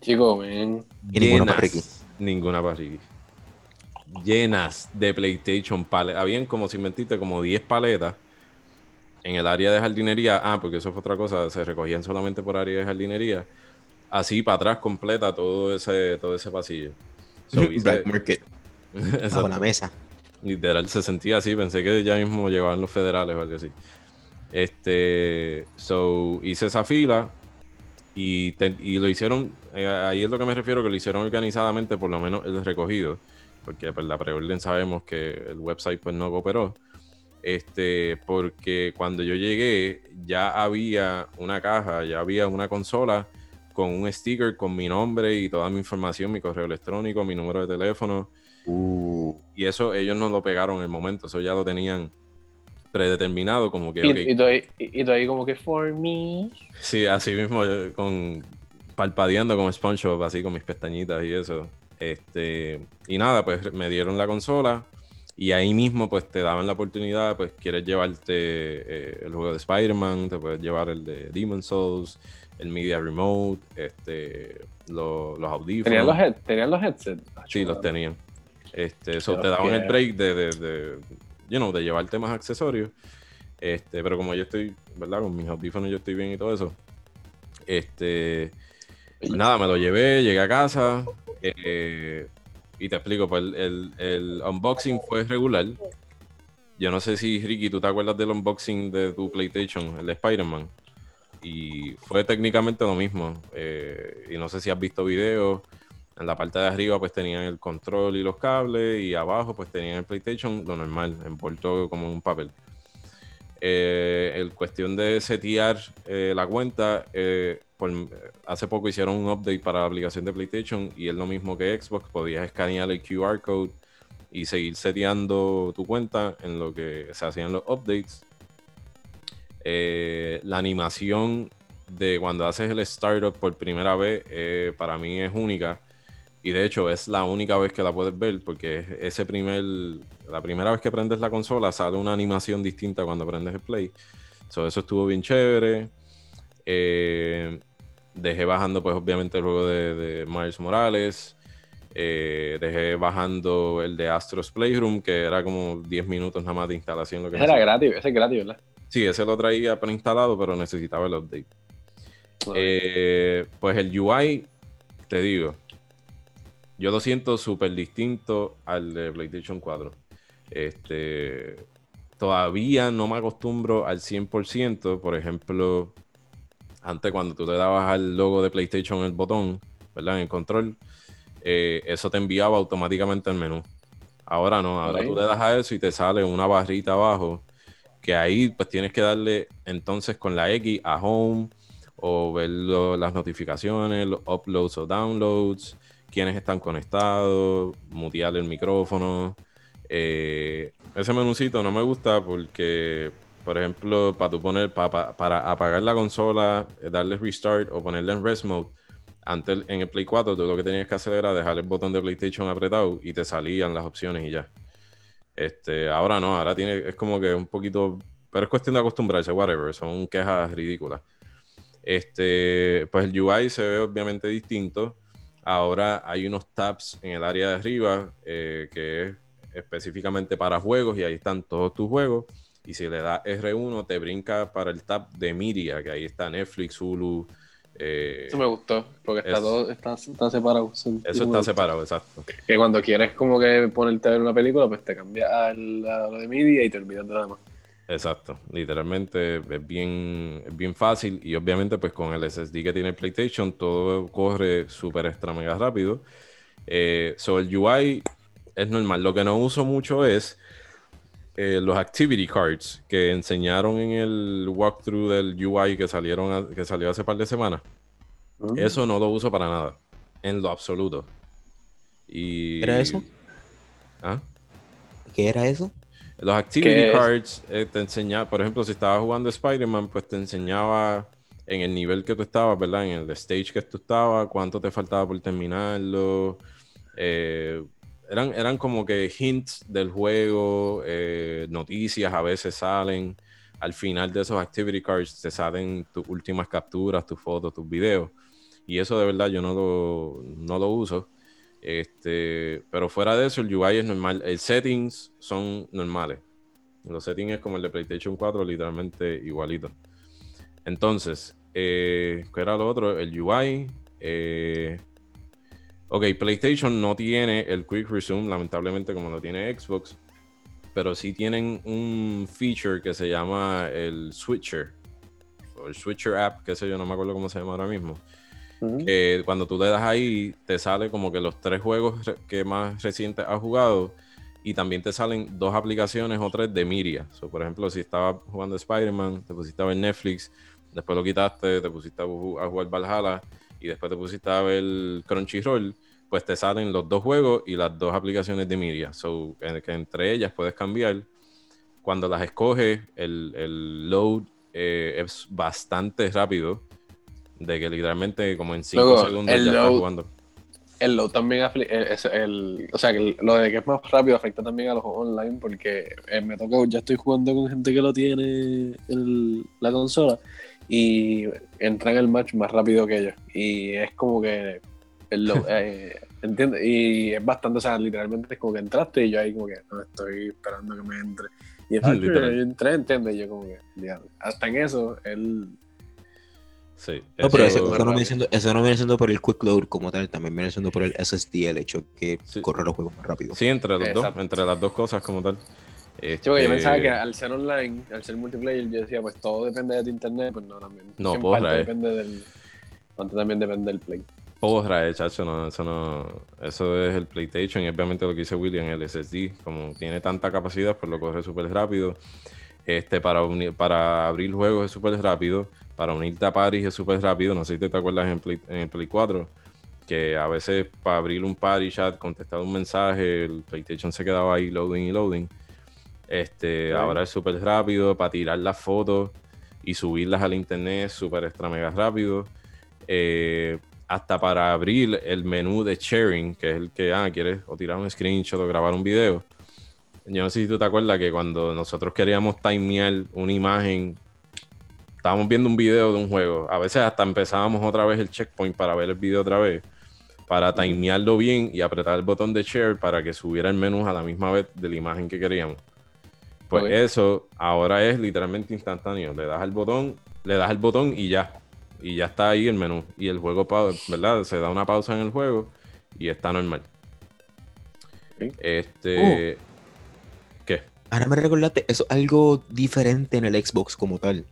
Chico, ven. Y ninguna para. Ricky. Ninguna para Ricky. Llenas de PlayStation paletas. Habían como, sin mentirte, como 10 paletas en el área de jardinería. Ah, porque eso fue otra cosa. Se recogían solamente por área de jardinería. Así para atrás completa todo ese, todo ese pasillo. So, Black Market, bajo la mesa. Literal se sentía así, pensé que ya mismo llegaban los federales o algo así. Este, so hice esa fila y, te- y lo hicieron, eh, ahí es lo que me refiero, que lo hicieron organizadamente, por lo menos el recogido, porque pues, la preorden sabemos que el website pues no cooperó. Este, porque cuando yo llegué ya había una caja, ya había una consola con un sticker con mi nombre y toda mi información, mi correo electrónico, mi número de teléfono. Uh, Y eso ellos no lo pegaron en el momento, eso ya lo tenían predeterminado, como que, Y, ok, y tú ahí, y, y tú ahí como que, for me. sí, así mismo, yo con palpadeando como SpongeBob, así con mis pestañitas y eso. Este, y nada, pues me dieron la consola y ahí mismo pues te daban la oportunidad, pues quieres llevarte eh, el juego de Spider-Man, te puedes llevar el de Demon Souls, el Media Remote, este, lo- los audífonos. ¿Tenían los, head- ¿tenían los headsets? Sí, los tenían. Este, so, te daban el quiero. break de, de, de, you know, de llevarte más accesorios. Este, pero como yo estoy, ¿verdad? Con mis audífonos yo estoy bien y todo eso. Este, pues nada, me lo llevé, llegué a casa. eh, y te explico, pues el, el- el unboxing fue regular. Yo no sé si, Ricky, tú te acuerdas del unboxing de tu PlayStation, el de Spider-Man. Y fue técnicamente lo mismo. eh, y no sé si has visto videos. En la parte de arriba pues tenían el control y los cables y abajo pues tenían el PlayStation, lo normal, envuelto como en un papel. Eh, el cuestión de setear eh, la cuenta, eh, hace poco hicieron un update para la aplicación de PlayStation y es lo mismo que Xbox, podías escanear el QR code y seguir seteando tu cuenta en lo que se hacían los updates. La animación de cuando haces el startup por primera vez para mí es única y de hecho es la única vez que la puedes ver porque ese primer, la primera vez que prendes la consola sale una animación distinta cuando prendes el play. eso estuvo bien chévere. Eh, dejé bajando pues obviamente el juego de, Miles Morales. Eh, dejé bajando el de Astros Playroom, que era como 10 minutos nada más de instalación. Lo que era gratis, ese es gratis, ¿verdad? Sí, ese lo traía preinstalado, pero necesitaba el update. Eh, pues el UI, te digo, yo lo siento súper distinto al de PlayStation 4. Este, todavía no me acostumbro al 100%. Por ejemplo, antes cuando tú le dabas al logo de PlayStation en el botón, ¿verdad? En el control, eh, eso te enviaba automáticamente al menú. Ahora no, ahora tú le das a eso y te sale una barrita abajo que ahí pues tienes que darle entonces con la X a home o ver las notificaciones, los uploads o downloads quiénes están conectados, mutear el micrófono. Eh, ese menucito no me gusta porque, por ejemplo, para tú poner, para apagar la consola, eh, darle restart o ponerle en rest mode, antes en el Play 4 tú lo que tenías que hacer era dejar el botón de PlayStation apretado y te salían las opciones y ya. Este, ahora no, ahora tiene, es como que un poquito, pero es cuestión de acostumbrarse, whatever, son quejas ridículas. Este, pues el UI se ve obviamente distinto. Ahora hay unos tabs en el área de arriba eh, que es específicamente para juegos y ahí están todos tus juegos. Y si le das R1 te brinca para el tab de media, que ahí está Netflix, Hulu. Eh, eso me gustó, porque está todo está, separado. Eso está separado, exacto. Que cuando quieres como que ponerte a ver una película, pues te cambia a lo de media y te olvidas de nada más. Exacto, literalmente es bien, bien fácil y obviamente pues con el SSD que tiene PlayStation todo corre súper extra mega rápido. Eh, sobre el UI es normal, lo que no uso mucho es eh, los activity cards que enseñaron en el walkthrough del UI que salieron que salió hace par de semanas. Mm. Eso no lo uso para nada, en lo absoluto. Y... ¿Era eso? ¿Ah? ¿Qué era eso? Los activity cards eh, te enseñaba, por ejemplo, si estabas jugando Spider-Man, pues te enseñaba en el nivel que tú estabas, ¿verdad? En el stage que tú estabas, cuánto te faltaba por terminarlo. Eh, eran, eran como que hints del juego, eh, noticias a veces salen. Al final de esos activity cards te salen tus últimas capturas, tus fotos, tus videos. Y eso de verdad yo no lo, no lo uso. Este, pero fuera de eso, el UI es normal. El settings son normales. Los settings es como el de PlayStation 4, literalmente igualito. Entonces, eh, ¿qué era lo otro? El UI. Eh, ok, PlayStation no tiene el Quick Resume, lamentablemente, como lo tiene Xbox. Pero sí tienen un feature que se llama el Switcher. O el Switcher app, que sé yo, no me acuerdo cómo se llama ahora mismo que cuando tú le das ahí, te sale como que los tres juegos que más recientes has jugado y también te salen dos aplicaciones o tres de Miria. por ejemplo, si estabas jugando Spider-Man, te pusiste a ver Netflix, después lo quitaste, te pusiste a jugar Valhalla y después te pusiste a ver Crunchyroll, pues te salen los dos juegos y las dos aplicaciones de Miria. So, que entre ellas puedes cambiar. Cuando las escoges, el, el load eh, es bastante rápido de que literalmente como en 5 segundos ya está jugando. El load también, eh, el, o sea, que lo de que es más rápido afecta también a los online porque eh, me toca, ya estoy jugando con gente que lo tiene en la consola y entra en el match más rápido que ellos y es como que el eh, ¿entiendes? Y es bastante, o sea, literalmente es como que entraste y yo ahí como que no estoy esperando que me entre. Y ah, yo entré, ¿entiendes? Y yo como que, hasta en eso, él Sí, no, pero eso, no viene siendo, eso, no viene siendo, por el quick load como tal, también viene siendo por el SSD, el hecho que corre los juegos más rápido. Sí, entre los dos, entre las dos cosas como tal. Este... yo pensaba que al ser online, al ser multiplayer, yo decía, pues todo depende de tu internet, pues no, también. No, depende del, también depende del play. eh, chacho, no, eso no, eso es el PlayStation y obviamente lo que dice William, el SSD, como tiene tanta capacidad, pues lo corre súper rápido. Este, para, para abrir juegos es súper rápido, para unirte a Paris es súper rápido, no sé si te acuerdas en, Play, en el Play 4, que a veces para abrir un party chat, contestar un mensaje, el PlayStation se quedaba ahí loading y loading. Este, ahora es súper rápido para tirar las fotos y subirlas al internet, súper extra mega rápido. Eh, hasta para abrir el menú de sharing, que es el que, ah, quieres o tirar un screenshot o grabar un video. Yo no sé si tú te acuerdas que cuando nosotros queríamos timear una imagen, estábamos viendo un video de un juego, a veces hasta empezábamos otra vez el checkpoint para ver el video otra vez, para timearlo bien y apretar el botón de share para que subiera el menú a la misma vez de la imagen que queríamos. Pues eso ahora es literalmente instantáneo. Le das al botón, le das el botón y ya y ya está ahí el menú. Y el juego, ¿verdad? Se da una pausa en el juego y está normal. Este. Oh. ¿Qué? Ahora me recordaste, eso es algo diferente en el Xbox como tal.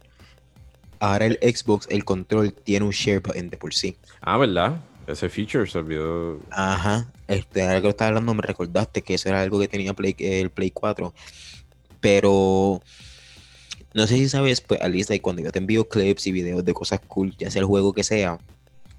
Ahora el Xbox, el control tiene un share button de por sí. Ah, ¿verdad? Ese feature se olvidó. Ajá. Este, ahora que lo estaba hablando, me recordaste que eso era algo que tenía Play, el Play 4. Pero no sé si sabes, pues Alisa, y cuando yo te envío clips y videos de cosas cool, ya sea el juego que sea,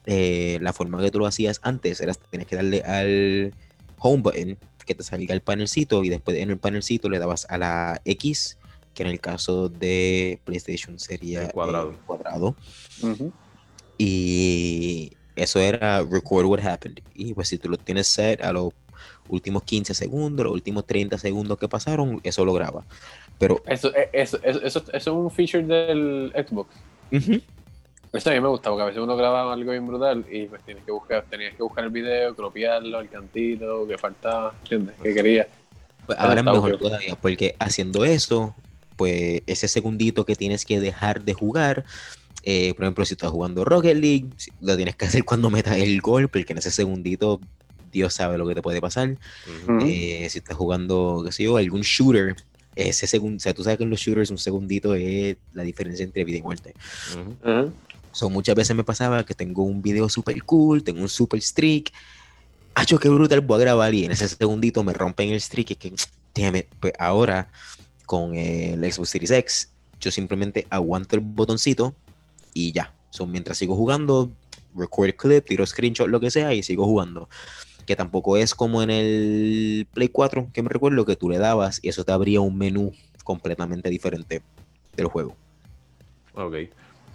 eh, la forma que tú lo hacías antes era tienes que darle al home button que te salga el panelcito y después en el panelcito le dabas a la X, que en el caso de PlayStation sería el cuadrado. cuadrado. Y eso era record what happened. Y pues si tú lo tienes set a los últimos 15 segundos, los últimos 30 segundos que pasaron, eso lo graba. Pero... Eso, eh, eso, eso, eso, es un feature del Xbox. Eso a mí me gusta, porque a veces uno graba algo bien brutal y pues tienes que buscar, tenías que buscar el video, cropiarlo, el cantito, que faltaba, ¿entiendes? Que quería. Pues ahora es mejor todavía, porque haciendo eso, pues ese segundito que tienes que dejar de jugar, eh, por ejemplo, si estás jugando Rocket League, lo tienes que hacer cuando metas el gol, porque en ese segundito Dios sabe lo que te puede pasar. Eh, si estás jugando, qué sé yo, algún shooter, ese segundo, o sea, tú sabes que en los shooters un segundito es la diferencia entre vida y muerte. son muchas veces me pasaba que tengo un video super cool, tengo un super streak. Hacho, qué brutal, voy a grabar y en ese segundito me rompen el streak. Y que, damn pues ahora con el Xbox Series X, yo simplemente aguanto el botoncito y ya. son mientras sigo jugando, record clip, tiro screenshot, lo que sea y sigo jugando que tampoco es como en el Play 4, que me recuerdo que tú le dabas y eso te abría un menú completamente diferente del juego. Ok,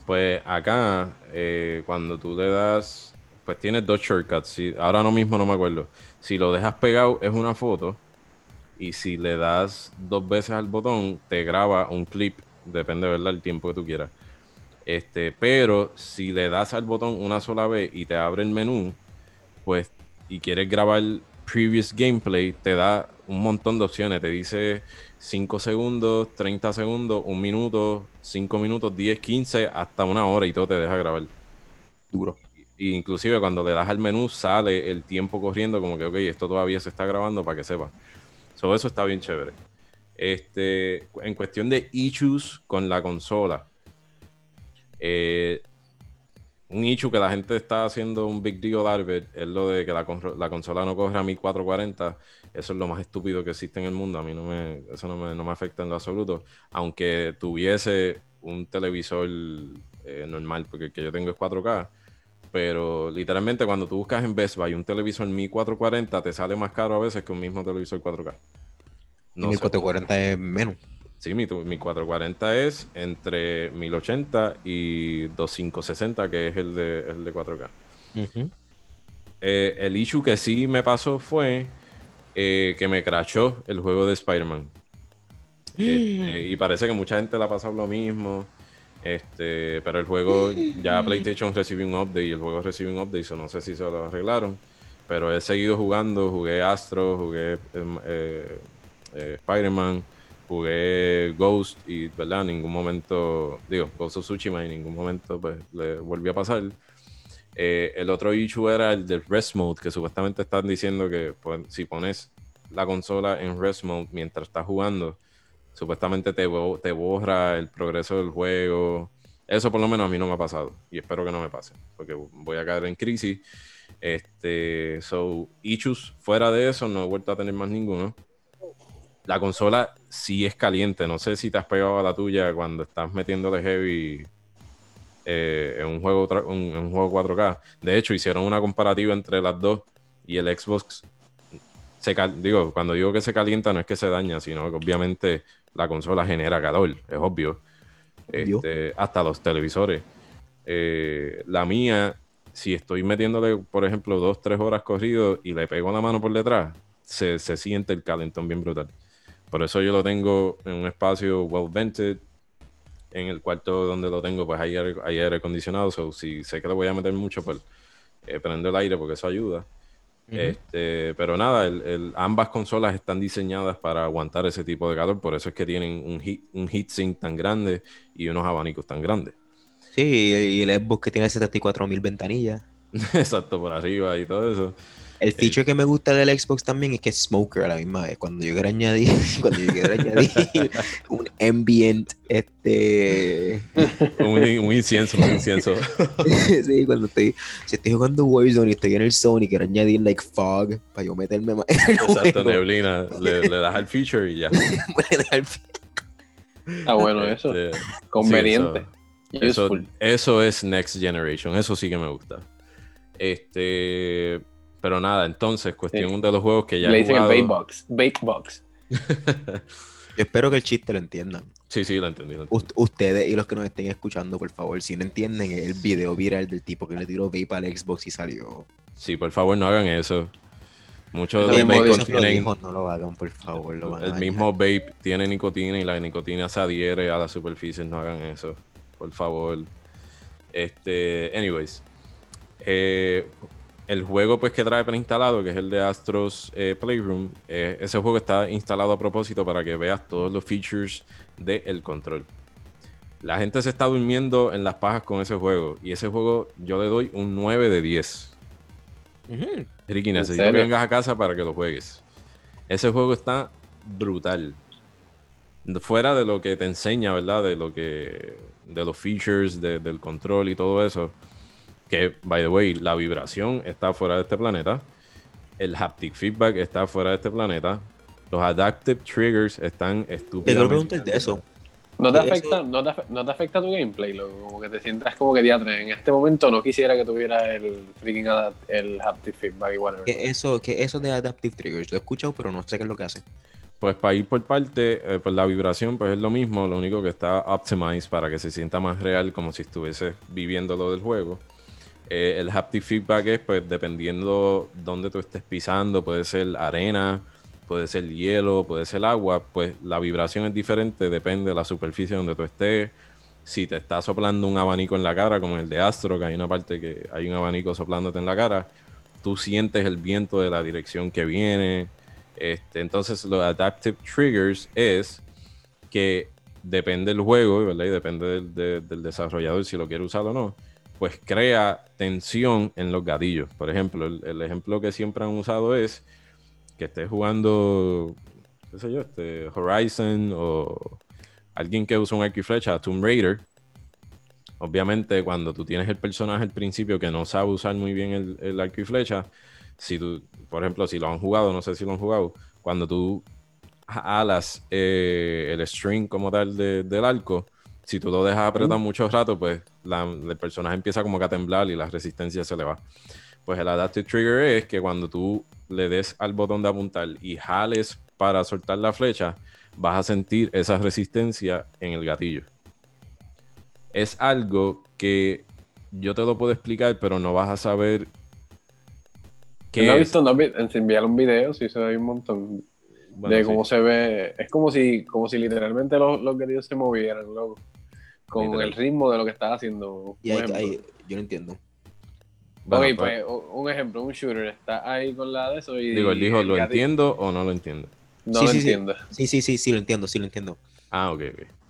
pues acá eh, cuando tú le das, pues tienes dos shortcuts, ahora no mismo no me acuerdo, si lo dejas pegado es una foto y si le das dos veces al botón te graba un clip, depende ¿verdad? el tiempo que tú quieras. Este, pero si le das al botón una sola vez y te abre el menú, pues y quieres grabar previous gameplay, te da un montón de opciones. Te dice 5 segundos, 30 segundos, 1 minuto, 5 minutos, 10, 15, hasta una hora y todo te deja grabar. Duro. Y, inclusive cuando le das al menú sale el tiempo corriendo como que, ok, esto todavía se está grabando para que sepa. So, eso está bien chévere. Este, en cuestión de issues con la consola, eh, un issue que la gente está haciendo un big deal Albert es lo de que la, consola no coge a 1440. Eso es lo más estúpido que existe en el mundo. A mí no me, eso no me, no me afecta en lo absoluto. Aunque tuviese un televisor eh, normal, porque el que yo tengo es 4K. Pero literalmente cuando tú buscas en Best Buy un televisor 1440 te sale más caro a veces que un mismo televisor 4K. No 1440 es menos. Sí, mi, mi 440 es entre 1080 y 2560, que es el de, el de 4K. Eh, el issue que sí me pasó fue eh, que me crashó el juego de Spider-Man. Este, y parece que mucha gente le ha pasado lo mismo. Este, pero el juego, ya PlayStation recibió un update y el juego recibió un update, no sé si se lo arreglaron. Pero he seguido jugando, jugué Astro, jugué em, eh, Spider-Man jugué Ghost y, ¿verdad? En ningún momento, digo, Ghost of Tsushima en ningún momento pues, le volvió a pasar. Eh, el otro issue era el del rest mode, que supuestamente están diciendo que pues, si pones la consola en rest mode mientras estás jugando, supuestamente te, te borra el progreso del juego. Eso por lo menos a mí no me ha pasado y espero que no me pase, porque voy a caer en crisis. Este, so, issues fuera de eso, no he vuelto a tener más ninguno. La consola sí es caliente. No sé si te has pegado a la tuya cuando estás metiéndole heavy eh, en, un juego, un- en un juego 4K. De hecho, hicieron una comparativa entre las dos y el Xbox. Se cal- digo, cuando digo que se calienta, no es que se daña, sino que obviamente la consola genera calor, es obvio. Obvio. Este, hasta los televisores. Eh, la mía, si estoy metiéndole, por ejemplo, dos, tres horas corrido y le pego la mano por detrás, se, se siente el calentón bien brutal. Por eso yo lo tengo en un espacio well vented. En el cuarto donde lo tengo, pues hay aire, hay aire acondicionado. So, si sé que le voy a meter mucho, pues eh, prendo el aire porque eso ayuda. Este, pero nada, el- el- ambas consolas están diseñadas para aguantar ese tipo de calor, por eso es que tienen un, heat, un heatsink tan grande y unos abanicos tan grandes. Sí, y el Xbox que tiene 74.000 ventanillas. Exacto, por arriba y todo eso. El feature que me gusta del Xbox también es que es smoker a la misma vez. Cuando yo quiero añadir, cuando yo quiero añadir un ambient, este, Un, un incienso, un incienso. sí, cuando estoy, si estoy jugando Warzone y estoy en el Sony, quiero añadir like fog para yo meterme más en el Exacto, juego. neblina. Le, le das al feature y ya. Puede dar- Está bueno eso. Este, Conveniente. sí, eso es Next Generation, eso sí que me gusta. Este, pero nada, entonces, cuestión Sí. de los juegos que ya Le he dicen el jugado. bake box. Bake box. Yo espero que el chiste lo entiendan. Sí, sí, lo entendí. lo entendí. Ustedes y los que nos estén escuchando, por favor, si no entienden el video viral del tipo que le tiró vape al Xbox y salió. Sí, por favor, no hagan eso. Muchos de El los mismo vapes dice- Lo tienen, dijo, no lo hagan, por favor. Lo van a el mismo vape tiene nicotina y la nicotina se adhiere a las superficies, no hagan eso, por favor. Este, anyways, eh, el juego pues que trae preinstalado, que es el de Astros eh, Playroom, eh, ese juego está instalado a propósito para que veas todos los features del control. La gente se está durmiendo en las pajas con ese juego y ese juego yo le doy un 9 de 10. Ujú. Ricky, ¿En necesito que vengas a casa para que lo juegues. Ese juego está brutal. Fuera de lo que te enseña, ¿verdad? De lo que. de los features, de- del control y todo eso. Que, by the way, la vibración está fuera de este planeta. El haptic feedback está fuera de este planeta. Los adaptive triggers están Te estúpidamente. preguntar de eso. ¿No te, afecta, no, te, no te afecta tu gameplay? loco? Como que te sientas como que diatre. En este momento no quisiera que tuviera el freaking adapt- el haptic feedback y whatever. Que eso, que eso de Adaptive Triggers, lo he escuchado, pero no sé qué es lo que hace. Pues para ir por parte, eh, pues la vibración pues es lo mismo, lo único que está optimized para que se sienta más real como si estuviese viviendo lo del juego. Eh, el haptic feedback es pues dependiendo dónde tú estés pisando, puede ser arena, puede ser hielo, puede ser agua, pues la vibración es diferente, depende de la superficie donde tú estés. Si te está soplando un abanico en la cara, como el de Astro, que hay una parte que hay un abanico soplándote en la cara, tú sientes el viento de la dirección que viene. Este, entonces, los adaptive triggers es que depende del juego, ¿verdad? Y depende del, de- del desarrollador si lo quiere usar o no, pues crea tensión en los gatillos. Por ejemplo, el, ejemplo que siempre han usado es que estés jugando, qué sé yo, este, Horizon o alguien que usa un arco y flecha, Tomb Raider. Obviamente, cuando tú tienes el personaje al principio que no sabe usar muy bien el, el arco y flecha, si tú, por ejemplo, si lo han jugado, no sé si lo han jugado, cuando tú alas eh, el string como tal de- del arco, si tú lo dejas apretar mucho rato, pues la- el personaje empieza como que a temblar y la resistencia se le va. Pues el adaptive trigger es que cuando tú le des al botón de apuntar y jales para soltar la flecha, vas a sentir esa resistencia en el gatillo. Es algo que yo te lo puedo explicar, pero no vas a saber qué no he visto, no he vi- en- enviar un video, sí se ve un montón Bueno, de sí. cómo se ve. Es como si, como si literalmente los, los gatillos se movieran, loco. Con Literal. el ritmo de lo que estás haciendo. Y ejemplo. hay- yo no entiendo. Bueno, ok, pues, pues un ejemplo, un shooter está ahí con la de eso y. digo, él dijo, ¿lo entiendo o no lo entiendo? No Sí, lo sí, entiendo. Sí, sí, sí, sí, lo entiendo, sí lo entiendo. Ah, ok, ok.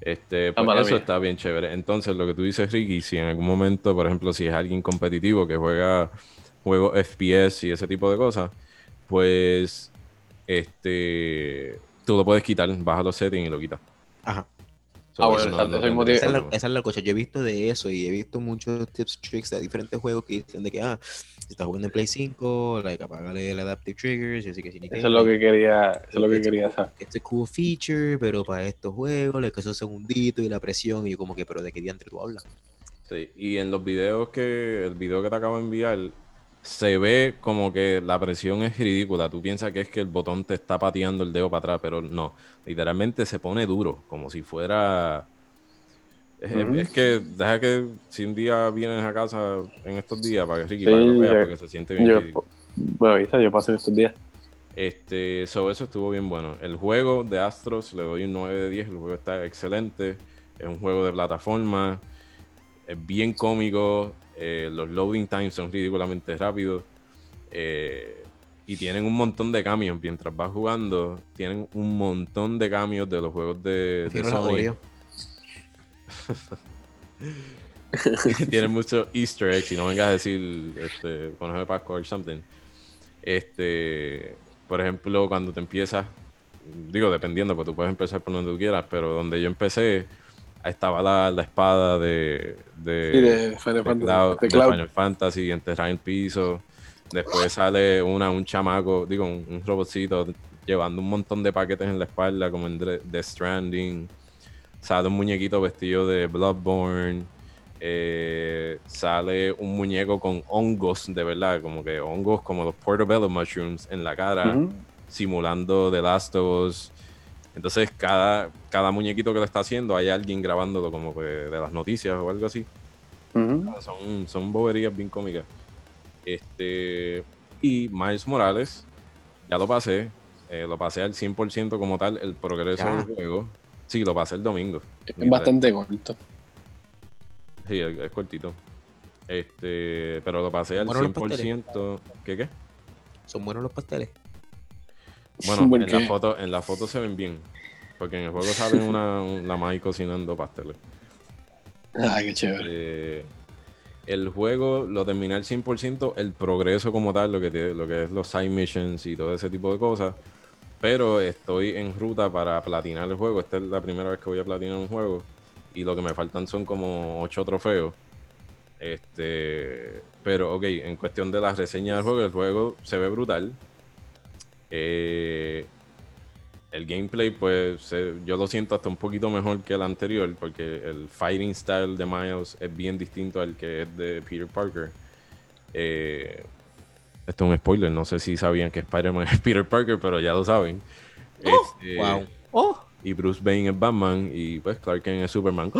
Este, pues eso mía. está bien chévere. Entonces, lo que tú dices, Ricky, si en algún momento, por ejemplo, si es alguien competitivo que juega juegos FPS y ese tipo de cosas, pues este tú lo puedes quitar, baja los settings y lo quitas. Ajá. So, Ah, bueno, no- no Esa es, la, esa es la cosa. Yo he visto de eso y he visto muchos tips, tricks de diferentes juegos que dicen de que, ah, si estás jugando en Play 5, like, apágale el Adaptive Triggers, y así que si ni Eso es lo que quería, eso es lo que quería saber. Este cool feature, pero para estos juegos, like, esos segunditos y la presión, y yo como que, pero ¿de qué diantre tú hablas? Sí, y en los videos que, el video que te acabo de enviar, se ve como que la presión es ridícula. Tú piensas que es que el botón te está pateando el dedo para atrás, pero no. Literalmente se pone duro, como si fuera... Es, que, deja que si un día vienes a casa en estos días, para que Ricky, Sí, para que yo- porque se siente bien Yo, ridículo. bueno, avisa, yo pasé estos días. Este, so eso estuvo bien bueno. El juego de Astros le doy un 9 de 10. El juego está excelente. Es un juego de plataforma. Es bien cómico. Eh, los loading times son ridículamente rápidos. eh, y tienen un montón de cambios mientras vas jugando. Tienen un montón de cambios de los juegos de, de Sony. Tienen muchos easter eggs y no vengas a decir este, conejo de Pascua or something. Este, por ejemplo, cuando te empiezas, digo, dependiendo, porque tú puedes empezar por donde tú quieras, pero donde yo empecé, estaba la, la espada de, de, Sí, de Final de Fantasy. Cloud- de Cloud. Final Fantasy, enterrada en el piso. Después sale una, un chamaco, digo, un, un robotcito llevando un montón de paquetes en la espalda, como en Death Stranding. Sale un muñequito vestido de Bloodborne. Eh, sale un muñeco con hongos, de verdad, como que hongos como los portobello mushrooms en la cara, simulando The Last of Us. Entonces, cada, cada muñequito que lo está haciendo, hay alguien grabándolo como que de las noticias o algo así. Ujú. Son, son boberías bien cómicas. Este, y Miles Morales, ya lo pasé. eh, lo pasé al 100% como tal, el progreso Ya. del juego. Sí, lo pasé el domingo. Es bastante corto. Sí, es, es cortito. Este, pero lo pasé al Bueno, los pasteles. 100%. ¿Qué qué? Son buenos los pasteles. Bueno, ¿Por en la, foto, en la foto se ven bien. Porque en el juego sale una, un- la Mai cocinando pasteles. Ay, qué chévere. Eh, el juego lo terminé al 100%, el progreso como tal, lo que, tiene- lo que es los side missions y todo ese tipo de cosas. Pero estoy en ruta para platinar el juego. Esta es la primera vez que voy a platinar un juego. Y lo que me faltan son como 8 trofeos. Este, pero ok, en cuestión de las reseñas del juego, el juego se ve brutal. Eh, el gameplay, pues se- yo lo siento hasta un poquito mejor que el anterior, porque el fighting style de Miles es bien distinto al que es de Peter Parker. Eh, esto es un spoiler, no sé si sabían que Spider-Man es Peter Parker, pero ya lo saben. Este, wow. Y Bruce Wayne es Batman y pues Clark Kent es Superman.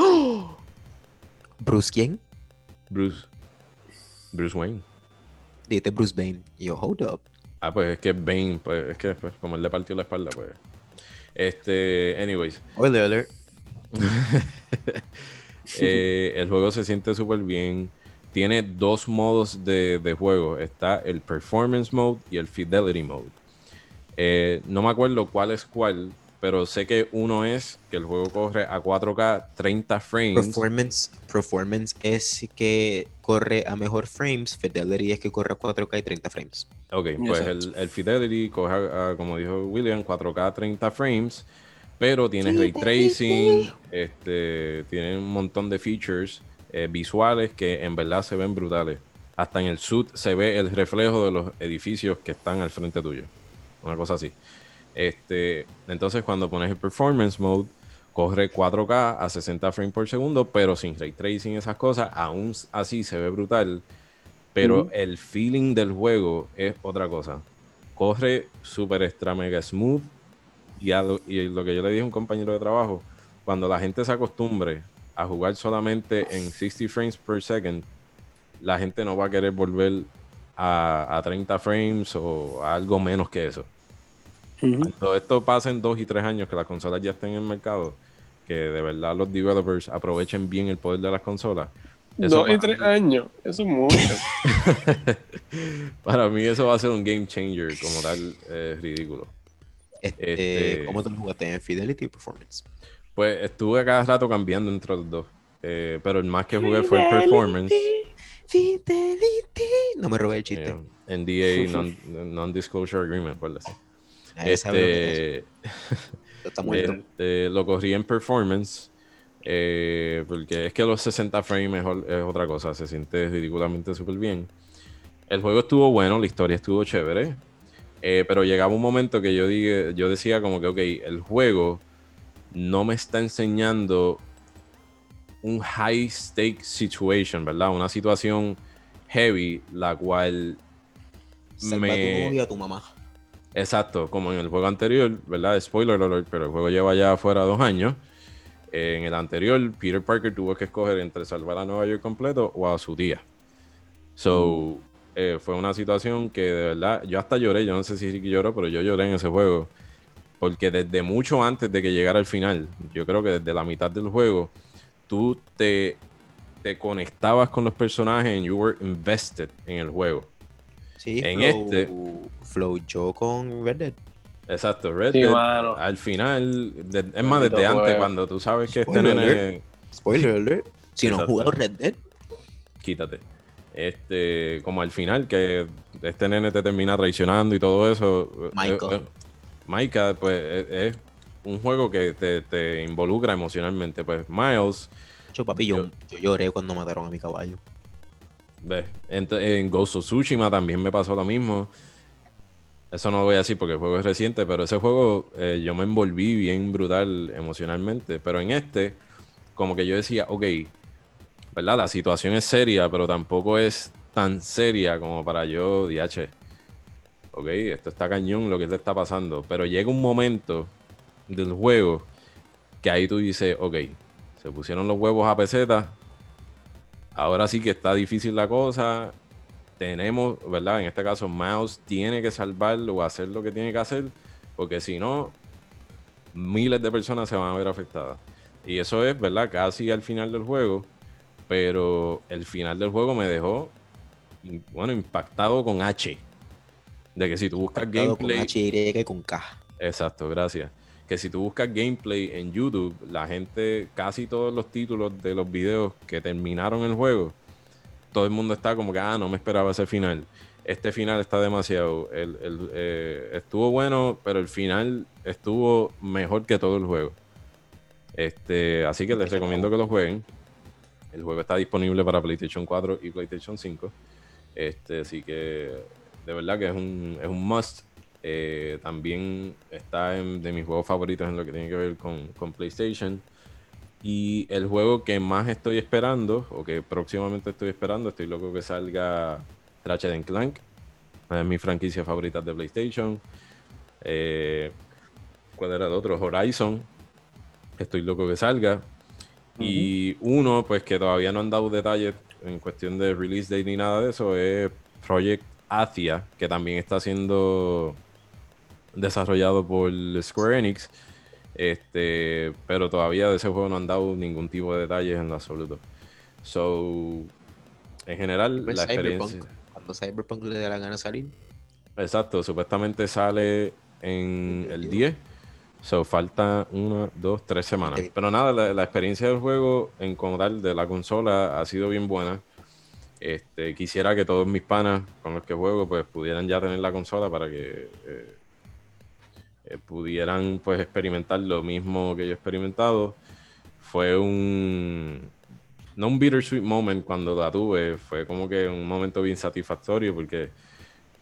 ¿Bruce quién? Bruce. Bruce Wayne. Dijiste Bruce Bane. Y yo, hold up. Ah, pues es que Bane, pues es que pues, como él le partió la espalda, pues. Este, anyways. Spoiler alert. Eh, el juego se siente súper bien. Tiene dos modos de, de juego. Está el Performance Mode y el Fidelity Mode. Eh, no me acuerdo cuál es cuál, pero sé que uno es que el juego corre a 4K 30 frames. Performance, performance es que corre a mejor frames. Fidelity es que corre a 4K y 30 frames. Ok, pues el, el Fidelity coge, a- a, como dijo William, 4K 30 frames, pero tiene ray tracing, este, tiene un montón de features eh, visuales que en verdad se ven brutales. Hasta en el suit se ve el reflejo de los edificios que están al frente tuyo. Una cosa así. Este, entonces cuando pones el Performance Mode, corre 4K a 60 frames por segundo, pero sin ray tracing esas cosas, aún así se ve brutal. Pero el feeling del juego es otra cosa. Corre super extra mega smooth. Y, lo, y lo que yo le dije a un compañero de trabajo, cuando la gente se acostumbre a jugar solamente en 60 frames per second, la gente no va a querer volver a, a 30 frames o a algo menos que eso. Cuando esto pasa en dos y tres años que las consolas ya estén en el mercado, que de verdad los developers aprovechen bien el poder de las consolas. eso Dos y tres mí- años. Eso es mucho. Para mí eso va a ser un game changer como tal, es ridículo. Este, Este- ¿Cómo te lo jugaste en Fidelity y Performance? Pues estuve a cada rato cambiando entre los dos. Eh, pero el más que jugué fue el performance. Fidelity. No me robé el chiste. eh, NDA, non- Non-Disclosure Agreement, por. Este. Está este, lo corrí en performance. Eh, porque es que los 60 frames es, es otra cosa, se siente ridículamente súper bien. El juego estuvo bueno, la historia estuvo chévere, eh, pero llegaba un momento que yo, dije, yo decía como que, ok, el juego no me está enseñando un high stake situation, ¿verdad? Una situación heavy, la cual Salva a tu me... novia a tu mamá. Exacto, como en el juego anterior, ¿verdad? Spoiler alert, pero el juego lleva ya fuera dos años. Eh, en el anterior, Peter Parker tuvo que escoger entre salvar a Nueva York completo o a su tía. So, eh, fue una situación que de verdad, yo hasta lloré, yo no sé si lloró, pero yo lloré en ese juego. Porque desde mucho antes de que llegara el final, yo creo que desde la mitad del juego, tú te, te conectabas con los personajes y you were invested en el juego. Sí, En este- Flow yo con Red Dead. Exacto, Red Sí, Dead, mano. al final, de- es más, desde antes, juego. cuando tú sabes que este nene, Spoiler alert. Si no has jugado Red Dead, quítate. Este, como al final, que este nene te termina traicionando y todo eso. eh, Michael. eh, eh, Micah, pues es, es un juego que te, te involucra emocionalmente. Pues Miles, yo, papi, yo, yo lloré cuando mataron a mi caballo. ves, en, en Ghost of Tsushima también me pasó lo mismo. Eso no lo voy a decir porque el juego es reciente, pero ese juego eh, yo me envolví bien brutal emocionalmente. Pero en este, como que yo decía, ok, ¿verdad? La situación es seria, pero tampoco es tan seria como para yo, DH. Ok, esto está cañón lo que te está pasando. Pero llega un momento del juego que ahí tú dices, ok, se pusieron los huevos a peseta. Ahora sí que está difícil la cosa. Tenemos, ¿verdad? En este caso, Mouse tiene que salvarlo o hacer lo que tiene que hacer. Porque si no, miles de personas se van a ver afectadas. Y eso es, ¿verdad? Casi al final del juego. Pero el final del juego me dejó, bueno, impactado con H. De que si tú buscas Impactado con gameplay. H, Y con K. Exacto, gracias. Que si tú buscas gameplay en YouTube, la gente, casi todos los títulos de los videos que terminaron el juego, todo el mundo está como que, ah, no me esperaba ese final. Este final está demasiado. el- el, eh, estuvo bueno, pero el final estuvo mejor que todo el juego. Este, así que les recomiendo que lo jueguen. El juego está disponible para PlayStation 4 y PlayStation 5. Este, así que de verdad que es un, es un must. Eh, también está en, de mis juegos favoritos en lo que tiene que ver con, con PlayStation. Y el juego que más estoy esperando, o que próximamente estoy esperando, estoy loco que salga Ratchet Clank. Es mi franquicia favorita de PlayStation. Eh, ¿Cuál era el otro? Horizon. Estoy loco que salga. Y uno, pues que todavía no han dado detalles en cuestión de release date ni nada de eso, es Project Athia, que también está siendo desarrollado por Square Enix. Este, pero todavía de ese juego no han dado ningún tipo de detalles en lo absoluto. So, en general, Pues la Cyberpunk. experiencia. Cuando Cyberpunk le dé la gana salir. Exacto, supuestamente sale en el 10. So, falta una, dos, tres semanas. Pero nada, la, la experiencia del juego en como tal de la consola ha sido bien buena. Este, quisiera que todos mis panas con los que juego pues pudieran ya tener la consola para que eh, eh, pudieran pues experimentar lo mismo que yo he experimentado. Fue un no un bittersweet moment cuando la tuve, fue como que un momento bien satisfactorio porque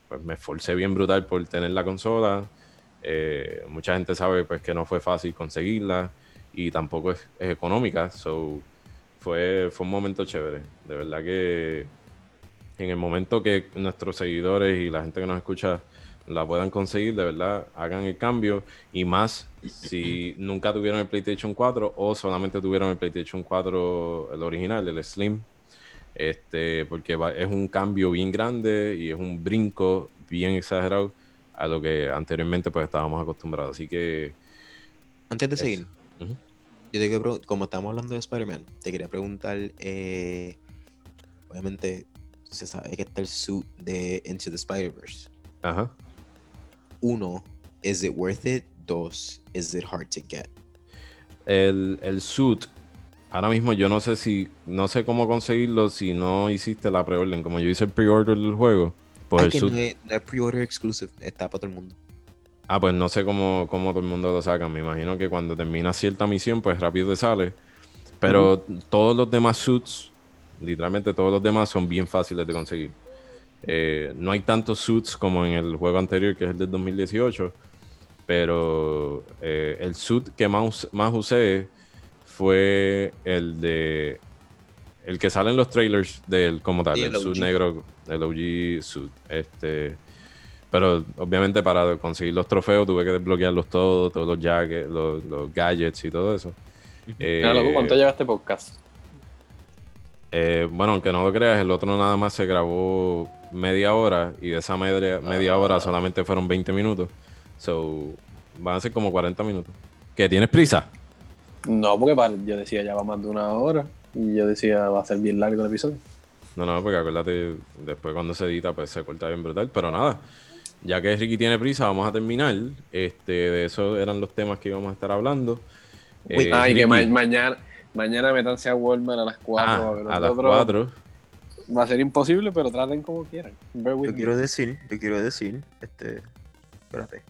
pues me esforcé bien brutal por tener la consola. Eh, mucha gente sabe pues que no fue fácil conseguirla y tampoco es, es económica. So, fue, fue un momento chévere. De verdad que en el momento que nuestros seguidores y la gente que nos escucha la puedan conseguir, de verdad, hagan el cambio. Y más si nunca tuvieron el PlayStation 4 o solamente tuvieron el PlayStation 4, el original, el Slim. Este, porque va- es un cambio bien grande y es un brinco bien exagerado a lo que anteriormente pues estábamos acostumbrados. Así que Antes de seguir, yo te quiero como estamos hablando de Spider-Man, te quería preguntar, eh, obviamente se sabe que está el suit de Into the Spider-Verse. Ajá. Uno, ¿is it worth it? Dos, ¿is it hard to get? El, el suit, ahora mismo yo no sé si, no sé cómo conseguirlo si no hiciste la preorden. Como yo hice el pre-order del juego, pues Ah, el suit. no es, no es pre-order exclusive, está para todo el mundo. Ah, pues no sé cómo, cómo todo el mundo lo saca. Me imagino que cuando termina cierta misión, pues rápido te sale. Pero todos los demás suits, literalmente todos los demás son bien fáciles de conseguir. Eh, no hay tantos suits como en el juego anterior, que es el del 2018, pero eh, el suit que más, más usé fue el de el que sale en los trailers del como tal, Sí, el, el suit negro, el OG suit. Este, pero obviamente para conseguir los trofeos tuve que desbloquearlos todos, todos los jackets, los, los gadgets y todo eso. Eh, Mira, loco, ¿Cuánto lleva este podcast? eh, bueno, aunque no lo creas, el otro nada más se grabó media hora y de esa media, media hora solamente fueron 20 minutos. So, van a ser como 40 minutos. ¿Qué? ¿Tienes prisa? No, porque para- yo decía ya va más de una hora. Y yo decía va a ser bien largo el episodio. No, no, porque acuérdate, después cuando se edita, pues se corta bien brutal. Pero nada, ya que Ricky tiene prisa, vamos a terminar. Este, de eso eran los temas que íbamos a estar hablando. Uy, Eh, ah, y que ma- mañana, mañana metanse a Walmart a las 4. ah, a a las nosotros. 4. Va a ser imposible, pero traten como quieran. Bear with Yo me. quiero decir, yo quiero decir, este. Espérate.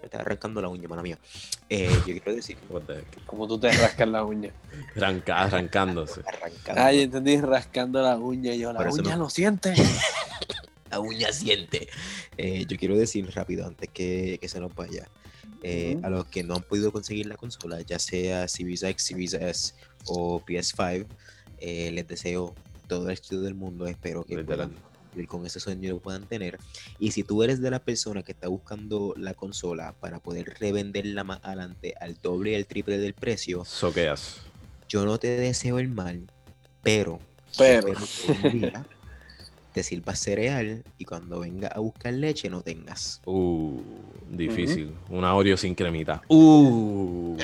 Me está arrancando la uña, mano mía. Eh, yo quiero decir, Como tú te rascas la uña. Arranca, arrancándose. arrancando. Ay, entendí, rascando la uña. Y yo, la Por uña no- lo siente. la uña siente. Eh, yo quiero decir rápido, antes que, que se nos vaya. eh. A los que no han podido conseguir la consola, ya sea Series X, Series S o PS5, eh, les deseo todo el éxito del mundo. Espero que puedan con ese sueño lo puedan tener. Y si tú eres de la persona que está buscando la consola para poder revenderla más adelante al doble y al triple del precio, Soqueas. yo no te deseo el mal, pero, Pero. espero que un día te sirva cereal y cuando venga a buscar leche no tengas. Uh, difícil. Una Oreo sin cremita. Uh.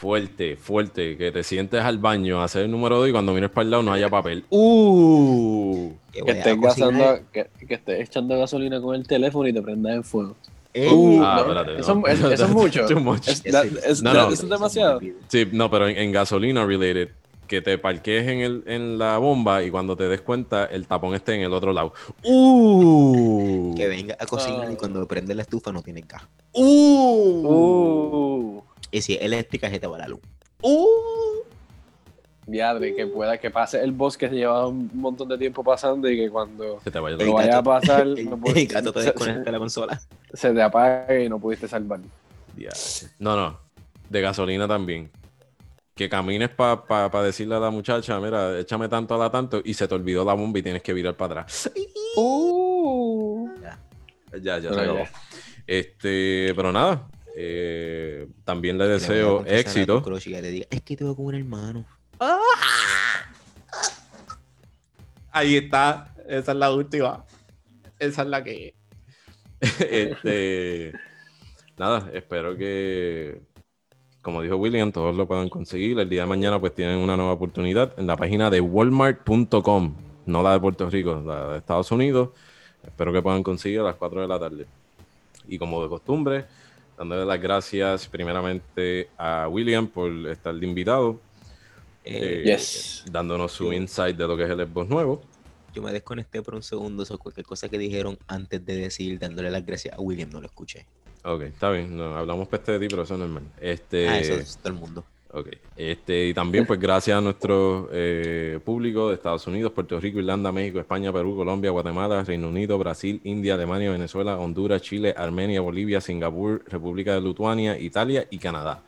Fuerte, fuerte. Que te sientes al baño a hacer el número 2 y cuando mires para el lado no haya papel. Uh. Que estés, gasando, que, que estés echando gasolina con el teléfono y te prendas en fuego. ¡Ey! Uh, Ah, no, espérate, eso, no. es, eso es mucho. Too much. Es, es- No, eso es demasiado. Sí, no, pero en, en gasolina related, que te parquees en, el, en la bomba y cuando te des cuenta el tapón esté en el otro lado. Uh. Que venga a cocinar Ah. y cuando prende la estufa no tiene gas. Uh. Y si es eléctrica se te va la luz. Uh. diadre, que pueda que pase el boss que se lleva un montón de tiempo pasando y que cuando Se te vaya lo a pasar El, no puedes- el gato te se, desconecta la consola. se- se te apaga y no pudiste salvar. Ya. No, no. De gasolina también. Que camines para decirle a la muchacha, mira, échame tanto a la tanto y se te olvidó la bomba y tienes que virar para atrás. Uh. Ya, ya se Pero acabó. ya. Este, pero nada. Eh, también le deseo éxito. tu crush y que le diga, es que tengo como un hermano. Ahí está. Esa es la última. Esa es la que. este. Nada, espero que. Como dijo William, todos lo puedan conseguir. El día de mañana, pues tienen una nueva oportunidad en la página de walmart.com. No la de Puerto Rico, la de Estados Unidos. Espero que puedan conseguir a las 4 de la tarde. Y como de costumbre, dándole las gracias primeramente a William por estar de invitado. Eh, Eh, Yes. dándonos su insight de lo que es el Xbox nuevo. Yo me desconecté por un segundo, so cualquier cosa que dijeron antes de decir, dándole las gracias a William, no lo escuché. Ok, está bien. No, hablamos peste de ti, pero eso es normal. Este, Ah, eso es todo el mundo. Ok. Este, y también, pues, gracias a nuestro eh, público de Estados Unidos, Puerto Rico, Irlanda, México, España, Perú, Colombia, Guatemala, Reino Unido, Brasil, India, Alemania, Venezuela, Honduras, Chile, Armenia, Bolivia, Singapur, República de Lituania, Italia y Canadá.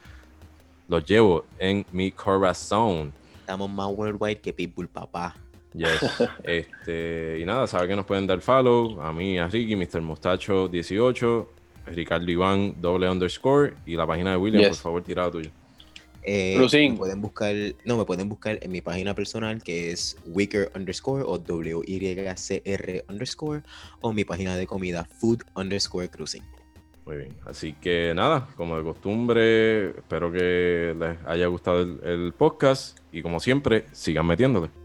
Los llevo en mi corazón. Estamos más worldwide que Pitbull, papá. Yes. este, y nada, sabe que nos pueden dar follow. A mí, a Ricky, Mr. Mostacho 18, Ricardo Iván, doble underscore. Y la página de William, Yes. por favor, tirado tuyo. Eh, me pueden buscar, no, me pueden buscar en mi página personal que es Wicker underscore o W-Y-C-R underscore o mi página de comida Food underscore Cruising. Muy bien. Así que nada, como de costumbre, espero que les haya gustado el, el podcast. Y como siempre, sigan metiéndole.